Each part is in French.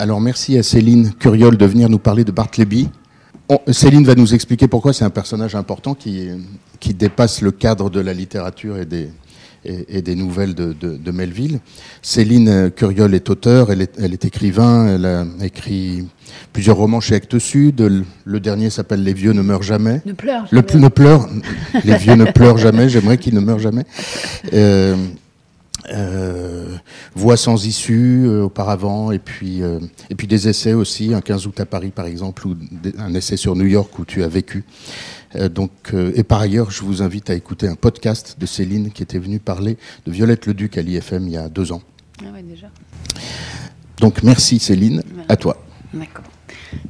Alors merci à Céline Curiol de venir nous parler de Bartleby. Céline va nous expliquer pourquoi c'est un personnage important qui, qui dépasse le cadre de la littérature et des, et, des nouvelles de, de, Melville. Céline Curiol est auteur, elle est, elle est, écrivain, elle a écrit plusieurs romans chez Actes Sud. Le, dernier s'appelle Les vieux ne meurent jamais. Ne pleurent. Le, ne pleure. Les vieux ne pleurent jamais. J'aimerais qu'ils ne meurent jamais. Euh, euh, Voix sans issue euh, auparavant, et puis, euh, et puis des essais aussi, un 15 août à Paris par exemple, ou un essai sur New York où tu as vécu. Donc, et par ailleurs, je vous invite à écouter un podcast de Céline qui était venue parler de Violette Leduc à l'IFM il y a deux ans. Ah ouais, déjà. Donc merci Céline, à toi. D'accord.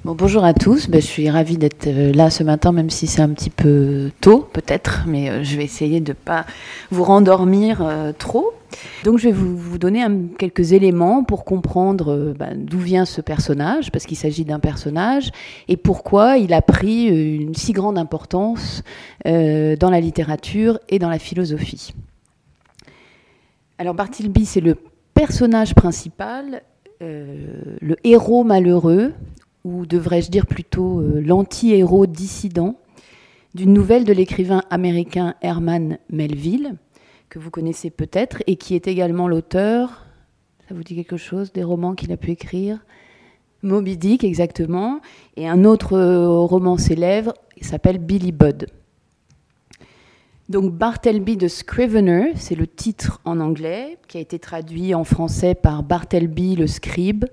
Bon, bonjour à tous, ben, je suis ravie d'être euh, là ce matin, même si c'est un petit peu tôt peut-être, mais je vais essayer de ne pas vous rendormir trop. Donc je vais vous, donner quelques éléments pour comprendre euh, bah, d'où vient ce personnage, parce qu'il s'agit d'un personnage, et pourquoi il a pris euh, une si grande importance euh, dans la littérature et dans la philosophie. Alors Bartleby, c'est le personnage principal, le héros malheureux, ou devrais-je dire plutôt l'anti-héros dissident, d'une nouvelle de l'écrivain américain Herman Melville que vous connaissez peut-être, et qui est également l'auteur, ça vous dit quelque chose, des romans qu'il a pu écrire? Moby Dick, exactement, et un autre euh, roman célèbre, il s'appelle Billy Budd. Donc Bartleby de Scrivener, c'est le titre en anglais, qui a été traduit en français par Bartleby le scribe,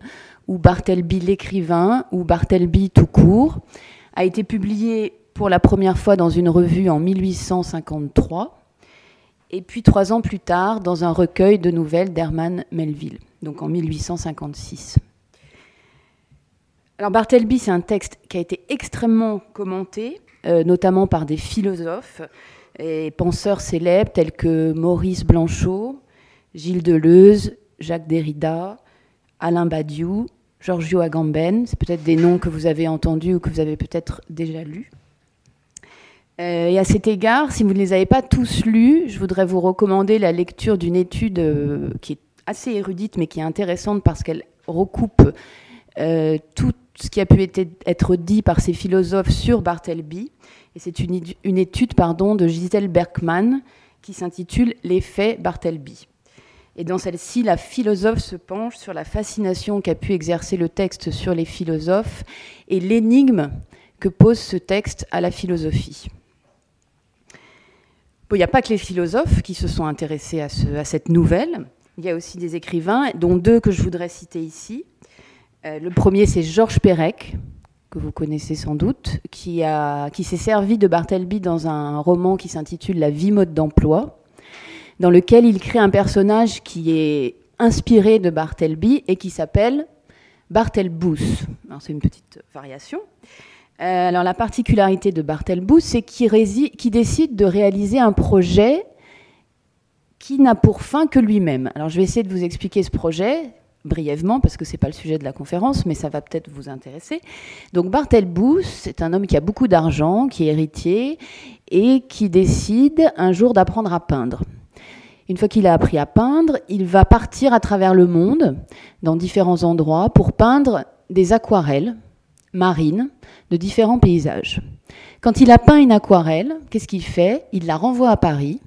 ou Bartleby l'écrivain, ou Bartleby tout court, a été publié pour la première fois dans une revue en 1853 et puis trois ans plus tard dans un recueil de nouvelles d'Herman Melville, donc en 1856. Alors Bartleby, c'est un texte qui a été extrêmement commenté, euh, notamment par des philosophes et penseurs célèbres tels que Maurice Blanchot, Gilles Deleuze, Jacques Derrida, Alain Badiou, Giorgio Agamben. C'est peut-être des noms que vous avez entendus ou que vous avez peut-être déjà lus. Euh, et à cet égard, si vous ne les avez pas tous lus, je voudrais vous recommander la lecture d'une étude euh, qui est assez érudite, mais qui est intéressante parce qu'elle recoupe euh, tout ce qui a pu être, dit par ces philosophes sur Bartleby. Et c'est une, étude pardon, de Gisèle Berkman qui s'intitule L'effet Bartleby. Et dans celle-ci, la philosophe se penche sur la fascination qu'a pu exercer le texte sur les philosophes et l'énigme que pose ce texte à la philosophie il n'y a pas que les philosophes qui se sont intéressés à, cette nouvelle. Il y a aussi des écrivains, dont deux que je voudrais citer ici. Euh, le premier, c'est Georges Perec, que vous connaissez sans doute, qui, s'est servi de Bartleby dans un roman qui s'intitule La vie mode d'emploi, dans lequel il crée un personnage qui est inspiré de Bartleby et qui s'appelle Bartelbous. C'est une petite variation. Euh, alors la particularité de Bartelbous, c'est qu'il décide de réaliser un projet qui n'a pour fin que lui-même. Alors je vais essayer de vous expliquer ce projet brièvement parce que ce n'est pas le sujet de la conférence, mais ça va peut-être vous intéresser. Donc Bartelbous, c'est un homme qui a beaucoup d'argent, qui est héritier et qui décide un jour d'apprendre à peindre. Une fois qu'il a appris à peindre, il va partir à travers le monde, dans différents endroits, pour peindre des aquarelles marines de différents paysages. Quand il a peint une aquarelle, qu'est-ce qu'il fait? Il la renvoie à Paris,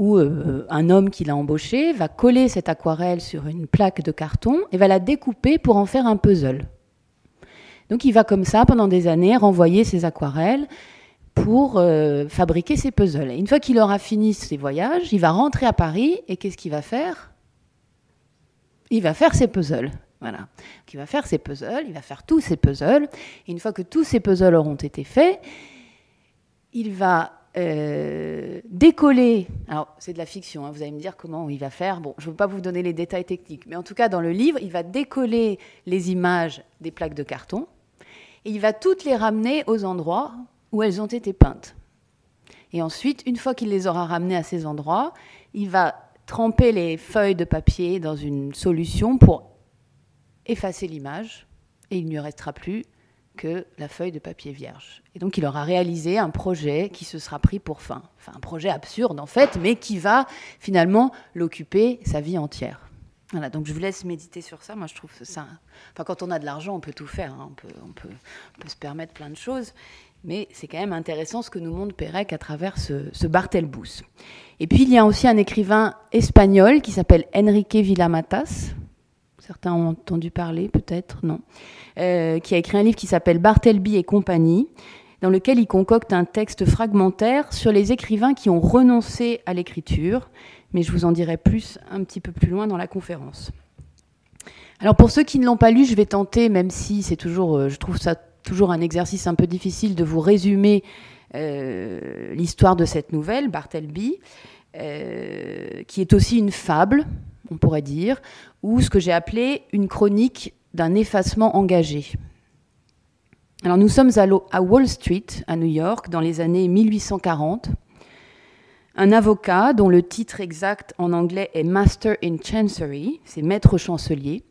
où euh, un homme qui l'a embauché va coller cette aquarelle sur une plaque de carton et va la découper pour en faire un puzzle. Donc il va comme ça pendant des années renvoyer ses aquarelles pour euh, fabriquer ses puzzles. Et une fois qu'il aura fini ses voyages, il va rentrer à Paris et qu'est-ce qu'il va faire? Il va faire ses puzzles. Voilà. il va faire ses puzzles, il va faire tous ses puzzles. Et une fois que tous ces puzzles auront été faits, il va euh, décoller. Alors, c'est de la fiction, hein, vous allez me dire comment il va faire. Bon, je ne veux pas vous donner les détails techniques, mais en tout cas, dans le livre, il va décoller les images des plaques de carton et il va toutes les ramener aux endroits où elles ont été peintes. Et ensuite, une fois qu'il les aura ramenées à ces endroits, il va tremper les feuilles de papier dans une solution pour effacer l'image et il ne lui restera plus que la feuille de papier vierge. Et donc il aura réalisé un projet qui se sera pris pour fin. Enfin un projet absurde en fait, mais qui va finalement l'occuper sa vie entière. Voilà, donc je vous laisse méditer sur ça. Moi, je trouve ça. Enfin, quand on a de l'argent, on peut tout faire. Hein. On, peut, on, peut, on, peut, se permettre plein de choses. Mais c'est quand même intéressant ce que nous montre Pérec à travers ce, ce. Et puis, il y a aussi un écrivain espagnol qui s'appelle Enrique Villamatas. Certains ont entendu parler, peut-être, non. Euh, qui a écrit un livre qui s'appelle Barthelby et compagnie, dans lequel il concocte un texte fragmentaire sur les écrivains qui ont renoncé à l'écriture mais je vous en dirai plus un petit peu plus loin dans la conférence. Alors pour ceux qui ne l'ont pas lu, je vais tenter, même si c'est toujours, euh, je trouve ça toujours un exercice un peu difficile, de vous résumer euh, l'histoire de cette nouvelle, Bartleby, euh, qui est aussi une fable, on pourrait dire, ou ce que j'ai appelé une chronique d'un effacement engagé. Alors nous sommes à Wall Street, à New York, dans les années 1840. Un avocat, dont le titre exact en anglais est Master in Chancery, c'est maître chancelier,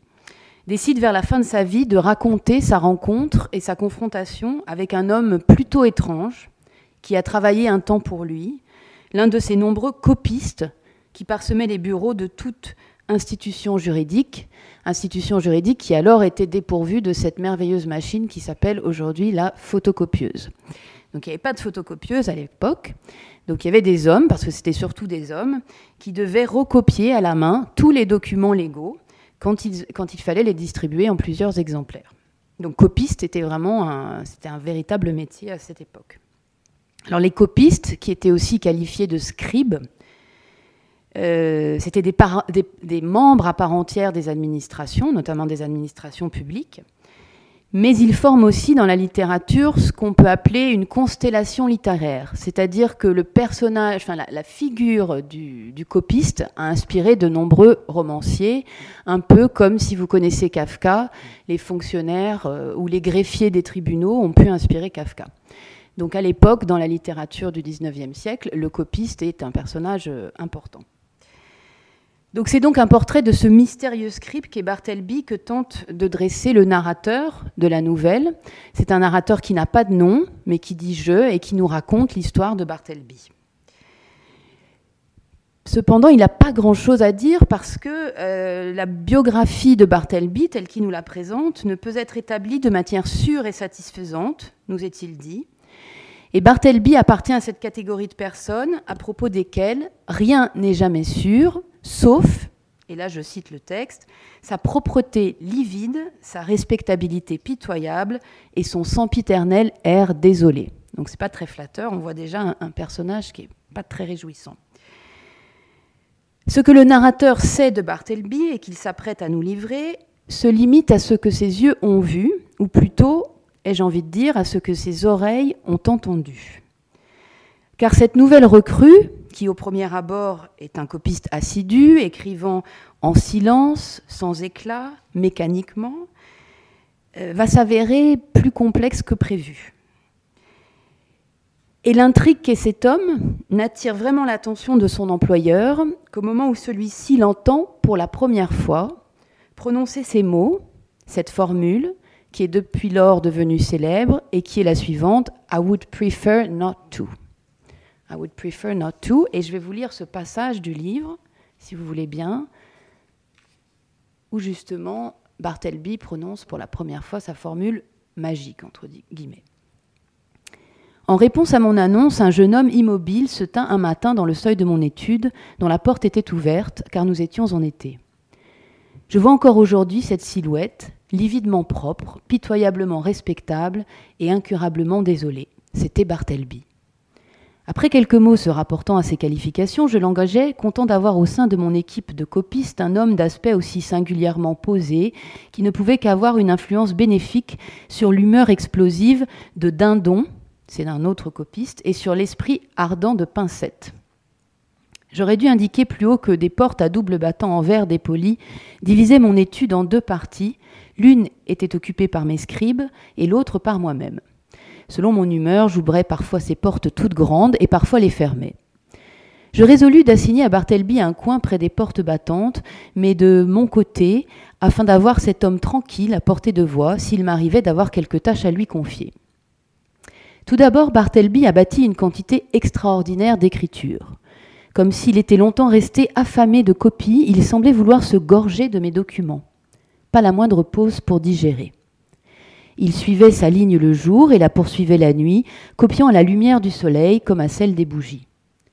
décide vers la fin de sa vie de raconter sa rencontre et sa confrontation avec un homme plutôt étrange qui a travaillé un temps pour lui, l'un de ses nombreux copistes qui parsemaient les bureaux de toute institution juridique, institution juridique qui alors était dépourvue de cette merveilleuse machine qui s'appelle aujourd'hui la photocopieuse. Donc il n'y avait pas de photocopieuse à l'époque. Donc il y avait des hommes, parce que c'était surtout des hommes, qui devaient recopier à la main tous les documents légaux quand il, fallait les distribuer en plusieurs exemplaires. Donc copiste était vraiment c'était un véritable métier à cette époque. Alors les copistes, qui étaient aussi qualifiés de scribes, euh, c'était des, membres à part entière des administrations, notamment des administrations publiques, mais il forme aussi dans la littérature ce qu'on peut appeler une constellation littéraire, c'est-à-dire que le personnage, enfin la, figure du, copiste a inspiré de nombreux romanciers, un peu comme si vous connaissez Kafka, les fonctionnaires euh, ou les greffiers des tribunaux ont pu inspirer Kafka. Donc à l'époque, dans la littérature du XIXe siècle, le copiste est un personnage euh, important. C'est donc un portrait de ce mystérieux script qu'est Bartleby que tente de dresser le narrateur de la nouvelle. C'est un narrateur qui n'a pas de nom, mais qui dit je et qui nous raconte l'histoire de Bartleby. Cependant, il n'a pas grand-chose à dire parce que euh, la biographie de Bartleby, telle qu'il nous la présente, ne peut être établie de matière sûre et satisfaisante, nous est-il dit. Et Bartleby appartient à cette catégorie de personnes à propos desquelles rien n'est jamais sûr, sauf, et là je cite le texte, sa propreté livide, sa respectabilité pitoyable et son sempiternel air désolé. Donc c'est pas très flatteur, on voit déjà un, personnage qui est pas très réjouissant. Ce que le narrateur sait de Bartleby et qu'il s'apprête à nous livrer se limite à ce que ses yeux ont vu, ou plutôt, ai-je envie de dire, à ce que ses oreilles ont entendu. Car cette nouvelle recrue, qui au premier abord est un copiste assidu, écrivant en silence, sans éclat, mécaniquement, euh, va s'avérer plus complexe que prévu. Et l'intrigue qu'est cet homme n'attire vraiment l'attention de son employeur qu'au moment où celui-ci l'entend pour la première fois prononcer ces mots, cette formule, qui est depuis lors devenue célèbre et qui est la suivante I would prefer not to. I would prefer not to. Et je vais vous lire ce passage du livre, si vous voulez bien, où justement Bartleby prononce pour la première fois sa formule magique, entre guillemets. En réponse à mon annonce, un jeune homme immobile se tint un matin dans le seuil de mon étude, dont la porte était ouverte, car nous étions en été. Je vois encore aujourd'hui cette silhouette, lividement propre, pitoyablement respectable et incurablement désolée. C'était Bartleby. Après quelques mots se rapportant à ses qualifications, je l'engageais, content d'avoir au sein de mon équipe de copistes un homme d'aspect aussi singulièrement posé, qui ne pouvait qu'avoir une influence bénéfique sur l'humeur explosive de Dindon, c'est un autre copiste, et sur l'esprit ardent de Pincette. J'aurais dû indiquer plus haut que des portes à double battant en verre dépoli divisaient mon étude en deux parties. L'une était occupée par mes scribes et l'autre par moi-même. Selon mon humeur, j'ouvrais parfois ces portes toutes grandes et parfois les fermais. Je résolus d'assigner à Bartleby un coin près des portes battantes, mais de mon côté, afin d'avoir cet homme tranquille à portée de voix s'il m'arrivait d'avoir quelque tâche à lui confier. Tout d'abord, Bartleby a bâti une quantité extraordinaire d'écriture. Comme s'il était longtemps resté affamé de copies, il semblait vouloir se gorger de mes documents. Pas la moindre pause pour digérer. Il suivait sa ligne le jour et la poursuivait la nuit, copiant à la lumière du soleil comme à celle des bougies.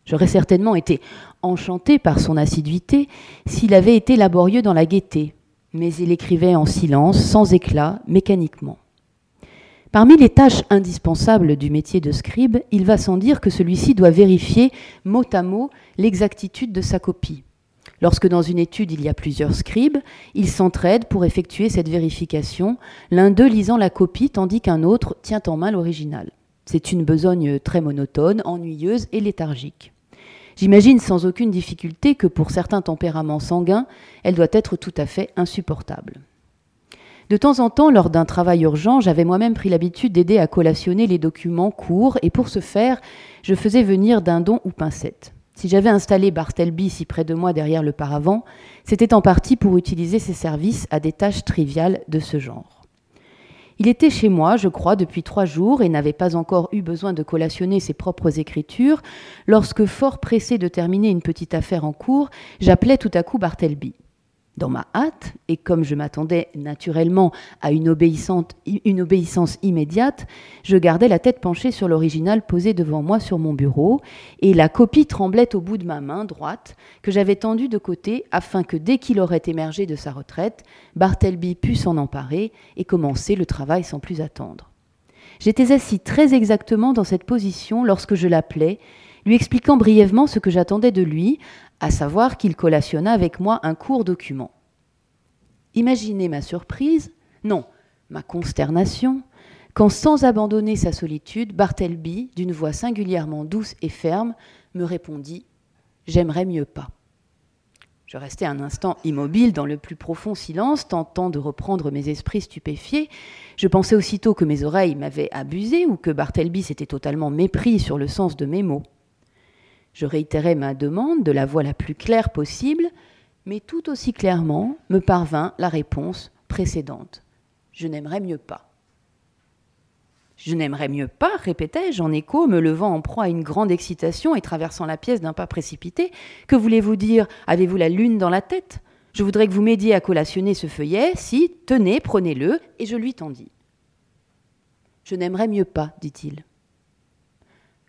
J'aurais certainement été enchanté par son assiduité s'il avait été laborieux dans la gaieté, mais il écrivait en silence, sans éclat, mécaniquement. Parmi les tâches indispensables du métier de scribe, il va sans dire que celui-ci doit vérifier mot à mot l'exactitude de sa copie. Lorsque dans une étude il y a plusieurs scribes, ils s'entraident pour effectuer cette vérification, l'un d'eux lisant la copie tandis qu'un autre tient en main l'original. C'est une besogne très monotone, ennuyeuse et léthargique. J'imagine sans aucune difficulté que pour certains tempéraments sanguins, elle doit être tout à fait insupportable. De temps en temps, lors d'un travail urgent, j'avais moi-même pris l'habitude d'aider à collationner les documents courts, et pour ce faire, je faisais venir dindon ou pincette. Si j'avais installé Bartleby si près de moi derrière le paravent, c'était en partie pour utiliser ses services à des tâches triviales de ce genre. Il était chez moi, je crois, depuis trois jours et n'avait pas encore eu besoin de collationner ses propres écritures, lorsque, fort pressé de terminer une petite affaire en cours, j'appelais tout à coup Bartleby. Dans ma hâte, et comme je m'attendais naturellement à une, obéissance immédiate, je gardais la tête penchée sur l'original posé devant moi sur mon bureau, et la copie tremblait au bout de ma main droite, que j'avais tendue de côté, afin que dès qu'il aurait émergé de sa retraite, Bartleby pût s'en emparer et commencer le travail sans plus attendre. J'étais assis très exactement dans cette position lorsque je l'appelais, lui expliquant brièvement ce que j'attendais de lui, à savoir qu'il collationna avec moi un court document. Imaginez ma surprise, non, ma consternation, quand sans abandonner sa solitude, Bartleby, d'une voix singulièrement douce et ferme, me répondit J'aimerais mieux pas. Je restai un instant immobile dans le plus profond silence, tentant de reprendre mes esprits stupéfiés. Je pensais aussitôt que mes oreilles m'avaient abusé ou que Bartleby s'était totalement mépris sur le sens de mes mots. Je réitérai ma demande de la voix la plus claire possible, mais tout aussi clairement me parvint la réponse précédente. Je n'aimerais mieux pas. Je n'aimerais mieux pas, répétai-je en écho, me levant en proie à une grande excitation et traversant la pièce d'un pas précipité. Que voulez-vous dire? Avez-vous la lune dans la tête? Je voudrais que vous m'aidiez à collationner ce feuillet. Si, tenez, prenez-le. Et je lui tendis. Je n'aimerais mieux pas, dit-il.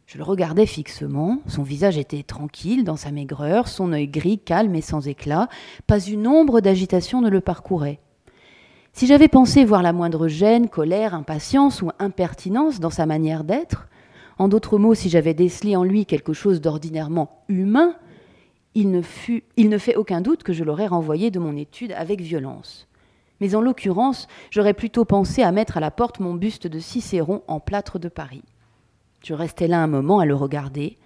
Je le regardais fixement, son visage était tranquille dans sa maigreur, son œil gris, calme et sans éclat, pas une ombre d'agitation ne le parcourait. Si j'avais pensé voir la moindre gêne, colère, impatience ou impertinence dans sa manière d'être, en d'autres mots, si j'avais décelé en lui quelque chose d'ordinairement humain, il ne, il ne fait aucun doute que je l'aurais renvoyé de mon étude avec violence. Mais en l'occurrence, j'aurais plutôt pensé à mettre à la porte mon buste de Cicéron en plâtre de Paris. Je restais là un moment à le regarder,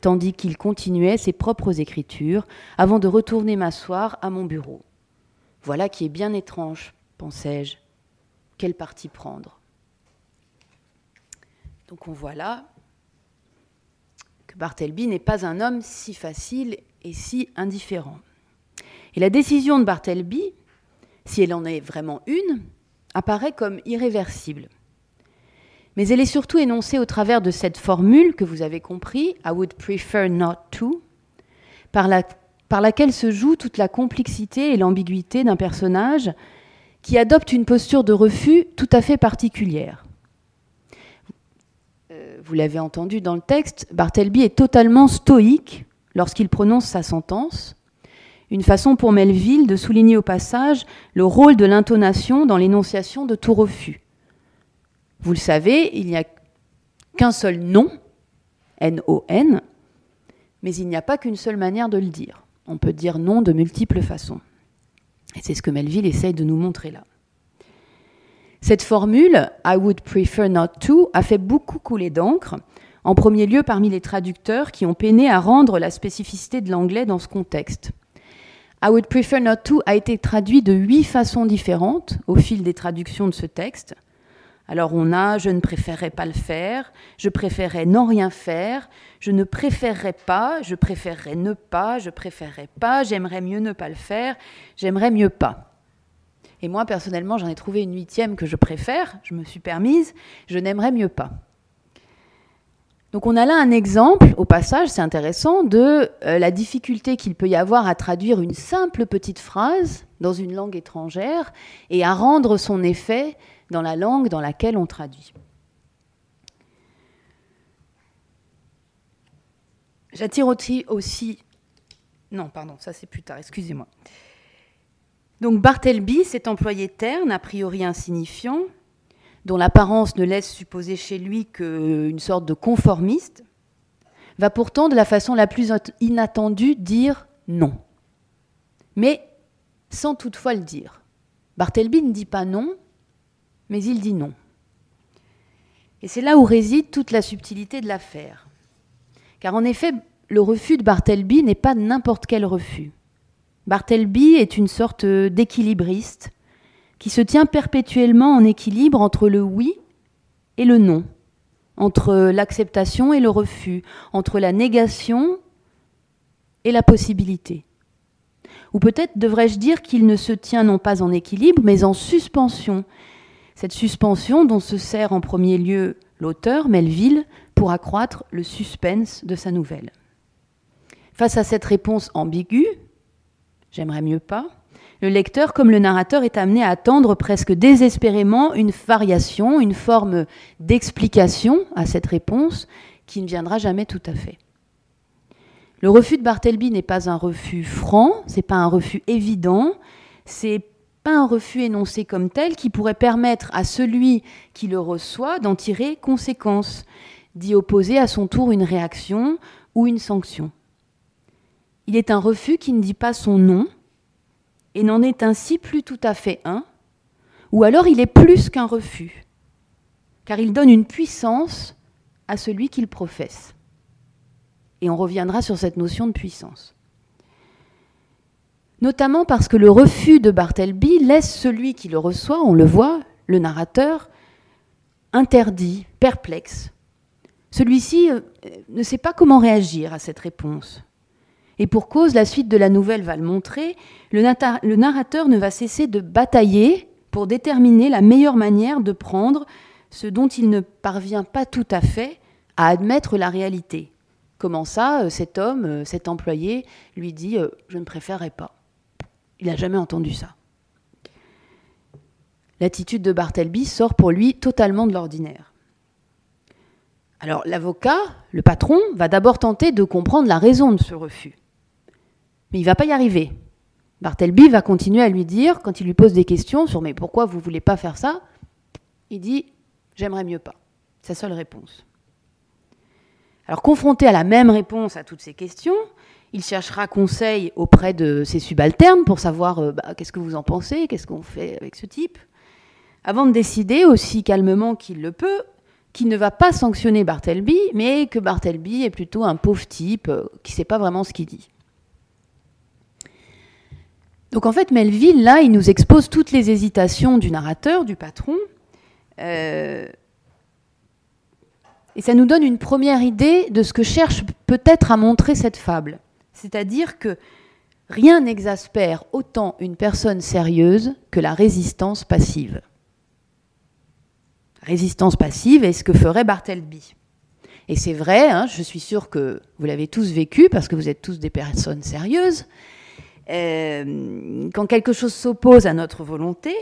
tandis qu'il continuait ses propres écritures, avant de retourner m'asseoir à mon bureau. Voilà qui est bien étrange, pensai-je. Quel parti prendre? Donc on voit là que Bartleby n'est pas un homme si facile et si indifférent. Et la décision de Bartleby, si elle en est vraiment une, apparaît comme irréversible mais elle est surtout énoncée au travers de cette formule que vous avez compris, I would prefer not to, par, laquelle se joue toute la complexité et l'ambiguïté d'un personnage qui adopte une posture de refus tout à fait particulière. Euh, vous l'avez entendu dans le texte, Bartleby est totalement stoïque lorsqu'il prononce sa sentence, une façon pour Melville de souligner au passage le rôle de l'intonation dans l'énonciation de tout refus. Vous le savez, il n'y a qu'un seul nom, N-O-N, mais il n'y a pas qu'une seule manière de le dire. On peut dire non de multiples façons. Et c'est ce que Melville essaye de nous montrer là. Cette formule, I would prefer not to, a fait beaucoup couler d'encre, en premier lieu parmi les traducteurs qui ont peiné à rendre la spécificité de l'anglais dans ce contexte. I would prefer not to a été traduit de huit façons différentes au fil des traductions de ce texte, alors on a je ne préférerais pas le faire, je préférerais non rien faire, je ne préférerais pas, je préférerais ne pas, je préférerais pas, j'aimerais mieux ne pas le faire, j'aimerais mieux pas. Et moi personnellement j'en ai trouvé une huitième que je préfère, je me suis permise, je n'aimerais mieux pas. Donc on a là un exemple, au passage, c'est intéressant, de euh, la difficulté qu'il peut y avoir à traduire une simple petite phrase dans une langue étrangère et à rendre son effet dans la langue dans laquelle on traduit. J'attire aussi, Non, pardon, ça c'est plus tard, excusez-moi. Donc Bartleby, cet employé terne, a priori insignifiant, dont l'apparence ne laisse supposer chez lui qu'une sorte de conformiste, va pourtant de la façon la plus inattendue dire non. Mais sans toutefois le dire. Bartleby ne dit pas non, mais il dit non. Et c'est là où réside toute la subtilité de l'affaire. Car en effet, le refus de Bartleby n'est pas n'importe quel refus. Bartleby est une sorte d'équilibriste qui se tient perpétuellement en équilibre entre le oui et le non, entre l'acceptation et le refus, entre la négation et la possibilité. Ou peut-être devrais-je dire qu'il ne se tient non pas en équilibre, mais en suspension. Cette suspension dont se sert en premier lieu l'auteur, Melville, pour accroître le suspense de sa nouvelle. Face à cette réponse ambiguë, j'aimerais mieux pas, le lecteur comme le narrateur est amené à attendre presque désespérément une variation, une forme d'explication à cette réponse qui ne viendra jamais tout à fait. Le refus de Bartleby n'est pas un refus franc, c'est pas un refus évident, c'est un refus énoncé comme tel qui pourrait permettre à celui qui le reçoit d'en tirer conséquence, d'y opposer à son tour une réaction ou une sanction. Il est un refus qui ne dit pas son nom et n'en est ainsi plus tout à fait un, ou alors il est plus qu'un refus, car il donne une puissance à celui qu'il professe. Et on reviendra sur cette notion de puissance. Notamment parce que le refus de Bartleby laisse celui qui le reçoit, on le voit, le narrateur, interdit, perplexe. Celui-ci euh, ne sait pas comment réagir à cette réponse. Et pour cause, la suite de la nouvelle va le montrer, le, narrateur ne va cesser de batailler pour déterminer la meilleure manière de prendre ce dont il ne parvient pas tout à fait à admettre la réalité. Comment ça, euh, cet homme, euh, cet employé, lui dit Je ne préférerais pas Il n'a jamais entendu ça. L'attitude de Bartleby sort pour lui totalement de l'ordinaire. Alors l'avocat, le patron, va d'abord tenter de comprendre la raison de ce refus. Mais il ne va pas y arriver. Bartleby va continuer à lui dire, quand il lui pose des questions sur mais pourquoi vous ne voulez pas faire ça, il dit j'aimerais mieux pas. Sa seule réponse. Alors, confronté à la même réponse à toutes ces questions, il cherchera conseil auprès de ses subalternes pour savoir euh, bah, qu'est-ce que vous en pensez, qu'est-ce qu'on fait avec ce type, avant de décider, aussi calmement qu'il le peut, qu'il ne va pas sanctionner Bartleby, mais que Bartleby est plutôt un pauvre type euh, qui ne sait pas vraiment ce qu'il dit. Donc en fait, Melville, là, il nous expose toutes les hésitations du narrateur, du patron, euh, et ça nous donne une première idée de ce que cherche peut-être à montrer cette fable. C'est-à-dire que rien n'exaspère autant une personne sérieuse que la résistance passive. Résistance passive est ce que ferait Bartleby. Et c'est vrai, hein, je suis sûre que vous l'avez tous vécu parce que vous êtes tous des personnes sérieuses. Euh, quand quelque chose s'oppose à notre volonté,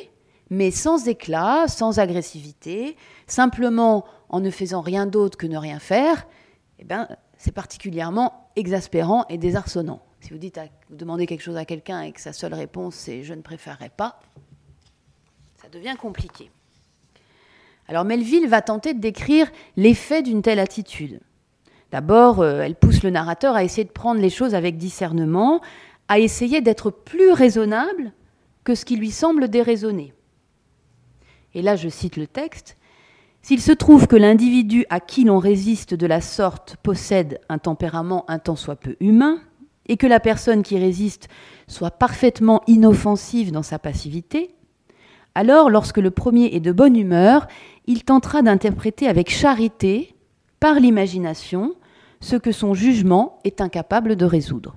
mais sans éclat, sans agressivité, simplement en ne faisant rien d'autre que ne rien faire, eh ben, c'est particulièrement exaspérant et désarçonnant. Si vous, dites demandez quelque chose à quelqu'un et que sa seule réponse c'est je ne préférerais pas, ça devient compliqué. Alors Melville va tenter de décrire l'effet d'une telle attitude. D'abord, euh, elle pousse le narrateur à essayer de prendre les choses avec discernement, à essayer d'être plus raisonnable que ce qui lui semble déraisonné. Et là, je cite le texte, S'il se trouve que l'individu à qui l'on résiste de la sorte possède un tempérament un tant soit peu humain, et que la personne qui résiste soit parfaitement inoffensive dans sa passivité, alors lorsque le premier est de bonne humeur, il tentera d'interpréter avec charité, par l'imagination, ce que son jugement est incapable de résoudre.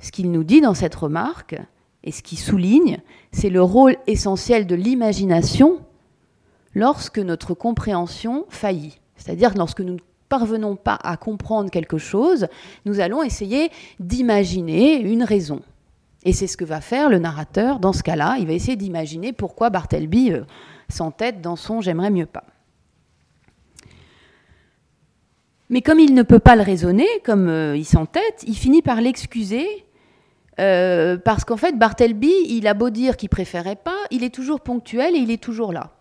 Ce qu'il nous dit dans cette remarque, et ce qui souligne, c'est le rôle essentiel de l'imagination lorsque notre compréhension faillit, C'est-à-dire lorsque nous ne parvenons pas à comprendre quelque chose, nous allons essayer d'imaginer une raison. Et c'est ce que va faire le narrateur dans ce cas-là. Il va essayer d'imaginer pourquoi Bartleby euh, s'entête dans son J'aimerais mieux pas. Mais comme il ne peut pas le raisonner, comme euh, il s'entête, il finit par l'excuser euh, parce qu'en fait, Bartleby, il a beau dire qu'il préférait pas, il est toujours ponctuel et il est toujours là.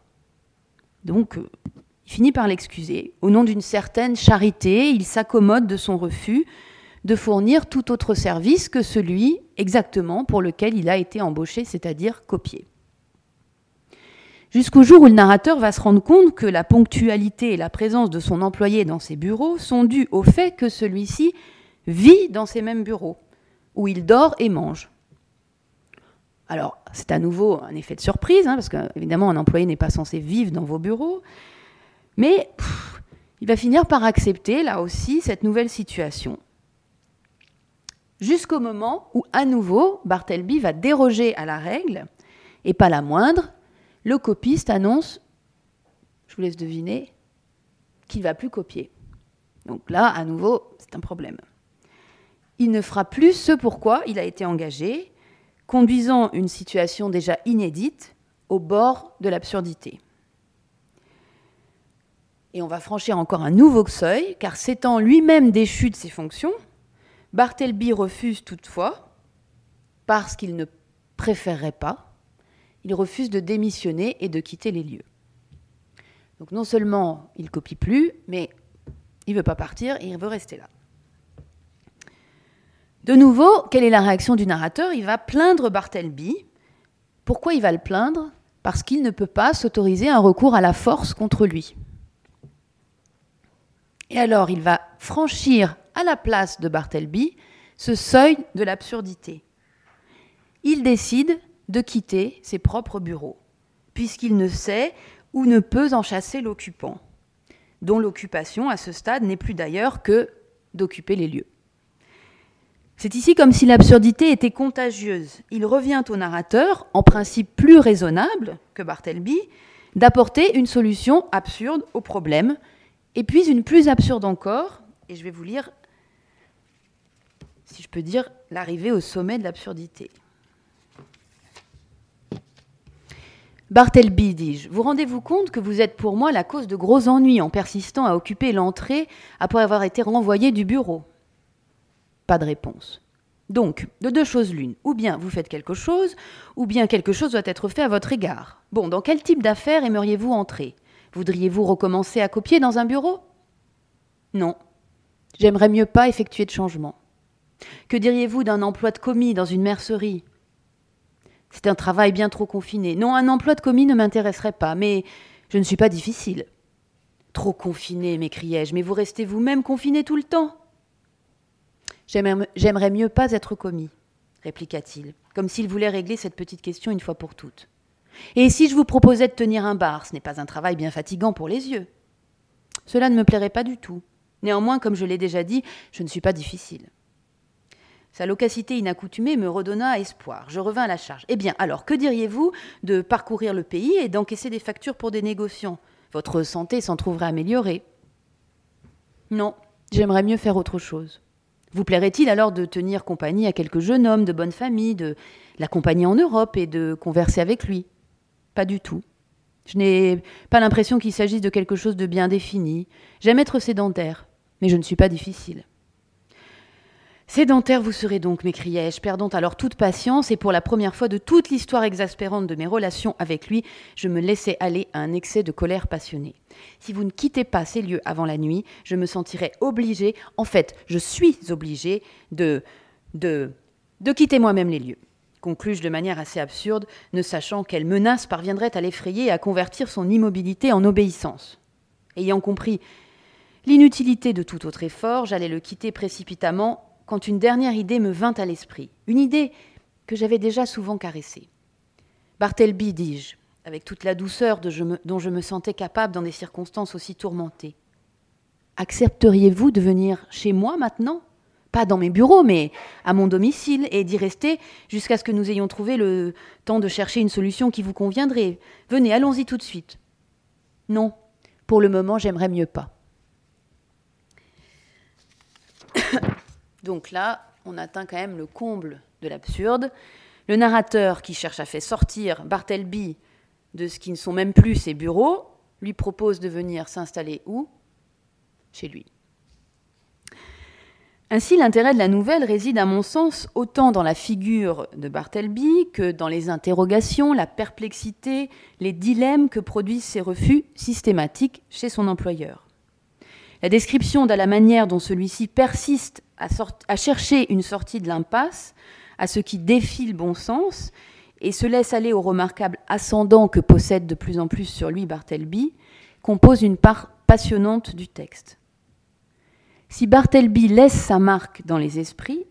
Donc, euh, il finit par l'excuser. Au nom d'une certaine charité, il s'accommode de son refus de fournir tout autre service que celui exactement pour lequel il a été embauché, c'est-à-dire copier. Jusqu'au jour où le narrateur va se rendre compte que la ponctualité et la présence de son employé dans ses bureaux sont dues au fait que celui-ci vit dans ces mêmes bureaux, où il dort et mange. Alors, c'est à nouveau un effet de surprise, hein, parce qu'évidemment, un employé n'est pas censé vivre dans vos bureaux, mais il va finir par accepter, là aussi, cette nouvelle situation. Jusqu'au moment où, à nouveau, Bartleby va déroger à la règle, et pas la moindre, le copiste annonce, je vous laisse deviner, qu'il ne va plus copier. Donc là, à nouveau, c'est un problème. Il ne fera plus ce pourquoi il a été engagé, conduisant une situation déjà inédite au bord de l'absurdité. Et on va franchir encore un nouveau seuil, car s'étant lui-même déchu de ses fonctions, Bartleby refuse toutefois, parce qu'il ne préférerait pas, il refuse de démissionner et de quitter les lieux. Donc non seulement il copie plus, mais il ne veut pas partir et il veut rester là. De nouveau, quelle est la réaction du narrateur? Il va plaindre Bartleby. Pourquoi il va le plaindre? Parce qu'il ne peut pas s'autoriser un recours à la force contre lui. Et alors, il va franchir à la place de Bartleby ce seuil de l'absurdité. Il décide de quitter ses propres bureaux, puisqu'il ne sait ou ne peut en chasser l'occupant, dont l'occupation à ce stade n'est plus d'ailleurs que d'occuper les lieux. C'est ici comme si l'absurdité était contagieuse. Il revient au narrateur, en principe plus raisonnable que Bartleby, d'apporter une solution absurde au problème, et puis une plus absurde encore, et je vais vous lire, si je peux dire, l'arrivée au sommet de l'absurdité. Bartleby, dis-je, vous rendez-vous compte que vous êtes pour moi la cause de gros ennuis en persistant à occuper l'entrée après avoir été renvoyé du bureau? Pas de réponse. Donc, de deux choses l'une, ou bien vous faites quelque chose, ou bien quelque chose doit être fait à votre égard. Bon, dans quel type d'affaires aimeriez-vous entrer? Voudriez-vous recommencer à copier dans un bureau? Non. J'aimerais mieux pas effectuer de changement. Que diriez-vous d'un emploi de commis dans une mercerie? C'est un travail bien trop confiné. Non, un emploi de commis ne m'intéresserait pas, mais je ne suis pas difficile. Trop confiné, m'écriai-je, mais vous restez vous-même confiné tout le temps. J'aimerais mieux pas être commis, répliqua-t-il, comme s'il voulait régler cette petite question une fois pour toutes. Et si je vous proposais de tenir un bar, ce n'est pas un travail bien fatigant pour les yeux. Cela ne me plairait pas du tout. Néanmoins, comme je l'ai déjà dit, je ne suis pas difficile. Sa loquacité inaccoutumée me redonna espoir. Je revins à la charge. Eh bien, alors, que diriez-vous de parcourir le pays et d'encaisser des factures pour des négociants? Votre santé s'en trouverait améliorée. Non, j'aimerais mieux faire autre chose. Vous plairait-il alors de tenir compagnie à quelques jeunes hommes de bonne famille, de l'accompagner en Europe et de converser avec lui? Pas du tout. Je n'ai pas l'impression qu'il s'agisse de quelque chose de bien défini. J'aime être sédentaire, mais je ne suis pas difficile. Sédentaire vous serez donc, m'écriai-je, perdant alors toute patience, et pour la première fois de toute l'histoire exaspérante de mes relations avec lui, je me laissai aller à un excès de colère passionnée. Si vous ne quittez pas ces lieux avant la nuit, je me sentirai obligée, en fait, je suis obligée de. de. de quitter moi-même les lieux. Conclus-je de manière assez absurde, ne sachant quelle menace parviendrait à l'effrayer et à convertir son immobilité en obéissance. Ayant compris l'inutilité de tout autre effort, j'allais le quitter précipitamment quand une dernière idée me vint à l'esprit, une idée que j'avais déjà souvent caressée. Barthelby, dis-je, avec toute la douceur dont je me sentais capable dans des circonstances aussi tourmentées, accepteriez-vous de venir chez moi maintenant? Pas dans mes bureaux, mais à mon domicile, et d'y rester jusqu'à ce que nous ayons trouvé le temps de chercher une solution qui vous conviendrait. Venez, allons-y tout de suite. Non, pour le moment, j'aimerais mieux pas. Donc là, on atteint quand même le comble de l'absurde. Le narrateur qui cherche à faire sortir Bartleby de ce qui ne sont même plus ses bureaux lui propose de venir s'installer où? Chez lui. Ainsi, l'intérêt de la nouvelle réside, à mon sens, autant dans la figure de Bartleby que dans les interrogations, la perplexité, les dilemmes que produisent ses refus systématiques chez son employeur. La description de la manière dont celui-ci persiste à, chercher une sortie de l'impasse, à ce qui défie le bon sens, et se laisse aller au remarquable ascendant que possède de plus en plus sur lui Bartleby, compose une part passionnante du texte. Si Bartleby laisse sa marque dans les esprits,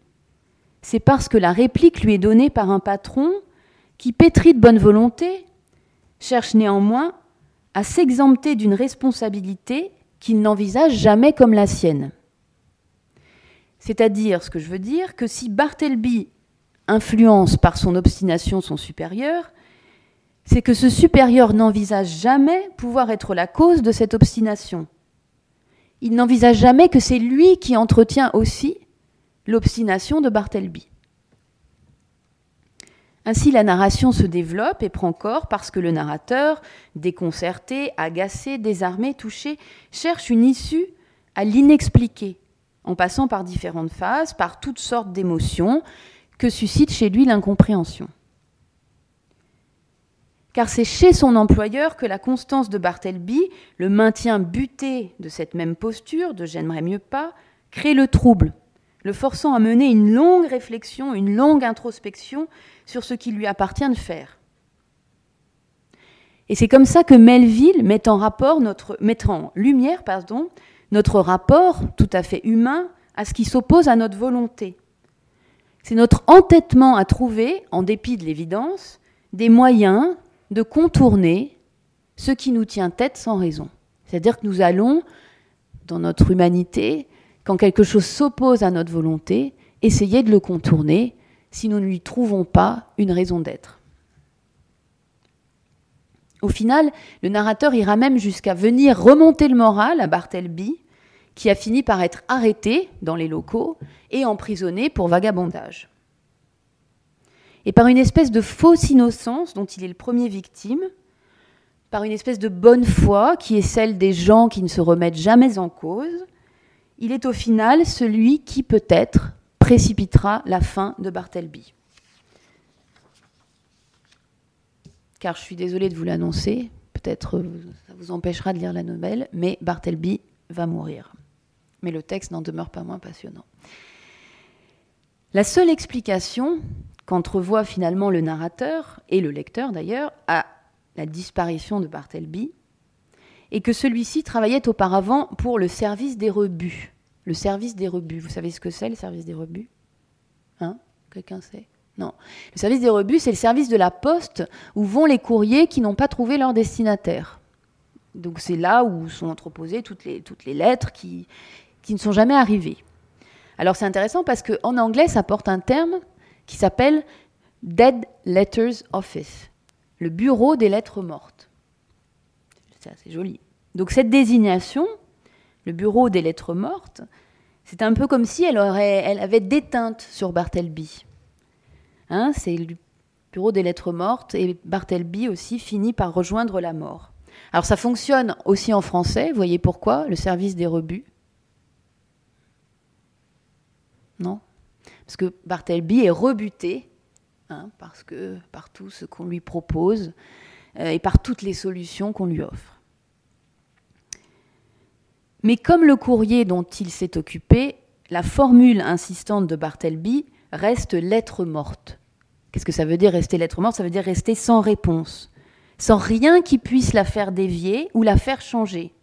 c'est parce que la réplique lui est donnée par un patron qui, pétri de bonne volonté, cherche néanmoins à s'exempter d'une responsabilité qu'il n'envisage jamais comme la sienne. C'est-à-dire, ce que je veux dire, que si Bartleby influence par son obstination son supérieur, c'est que ce supérieur n'envisage jamais pouvoir être la cause de cette obstination. Il n'envisage jamais que c'est lui qui entretient aussi l'obstination de Bartleby. Ainsi, la narration se développe et prend corps parce que le narrateur, déconcerté, agacé, désarmé, touché, cherche une issue à l'inexpliqué, en passant par différentes phases, par toutes sortes d'émotions que suscite chez lui l'incompréhension. Car c'est chez son employeur que la constance de Bartleby, le maintien buté de cette même posture, de j'aimerais mieux pas, crée le trouble, le forçant à mener une longue réflexion, une longue introspection sur ce qu'il lui appartient de faire. Et c'est comme ça que Melville met en, rapport notre, met en lumière pardon, notre rapport tout à fait humain à ce qui s'oppose à notre volonté. C'est notre entêtement à trouver, en dépit de l'évidence, des moyens de contourner ce qui nous tient tête sans raison. C'est-à-dire que nous allons, dans notre humanité, quand quelque chose s'oppose à notre volonté, essayer de le contourner si nous ne lui trouvons pas une raison d'être. Au final, le narrateur ira même jusqu'à venir remonter le moral à Bartleby qui a fini par être arrêté dans les locaux et emprisonné pour vagabondage. Et par une espèce de fausse innocence dont il est le premier victime, par une espèce de bonne foi qui est celle des gens qui ne se remettent jamais en cause, il est au final celui qui peut-être précipitera la fin de Bartleby. Car je suis désolée de vous l'annoncer, peut-être ça vous empêchera de lire la nouvelle, mais Bartleby va mourir. Mais le texte n'en demeure pas moins passionnant. La seule explication qu'entrevoit finalement le narrateur, et le lecteur d'ailleurs, à la disparition de Bartleby, est que celui-ci travaillait auparavant pour le service des rebuts. Le service des rebuts, vous savez ce que c'est le service des rebuts? Hein? Quelqu'un sait? Non. Le service des rebuts, c'est le service de la poste où vont les courriers qui n'ont pas trouvé leur destinataire. Donc c'est là où sont entreposées toutes les, lettres qui, ne sont jamais arrivés. Alors c'est intéressant parce qu'en anglais, ça porte un terme qui s'appelle Dead Letters Office, le bureau des lettres mortes. C'est assez joli. Donc cette désignation, le bureau des lettres mortes, c'est un peu comme si elle, aurait, elle avait déteinte sur Bartleby. Hein, c'est le bureau des lettres mortes et Bartleby aussi finit par rejoindre la mort. Alors ça fonctionne aussi en français, voyez pourquoi, le service des rebuts? Non? Parce que Bartleby est rebuté hein, parce que, par tout ce qu'on lui propose euh, et par toutes les solutions qu'on lui offre. Mais comme le courrier dont il s'est occupé, la formule insistante de Bartleby reste lettre morte. Qu'est-ce que ça veut dire rester lettre morte? Ça veut dire rester sans réponse, sans rien qui puisse la faire dévier ou la faire changer.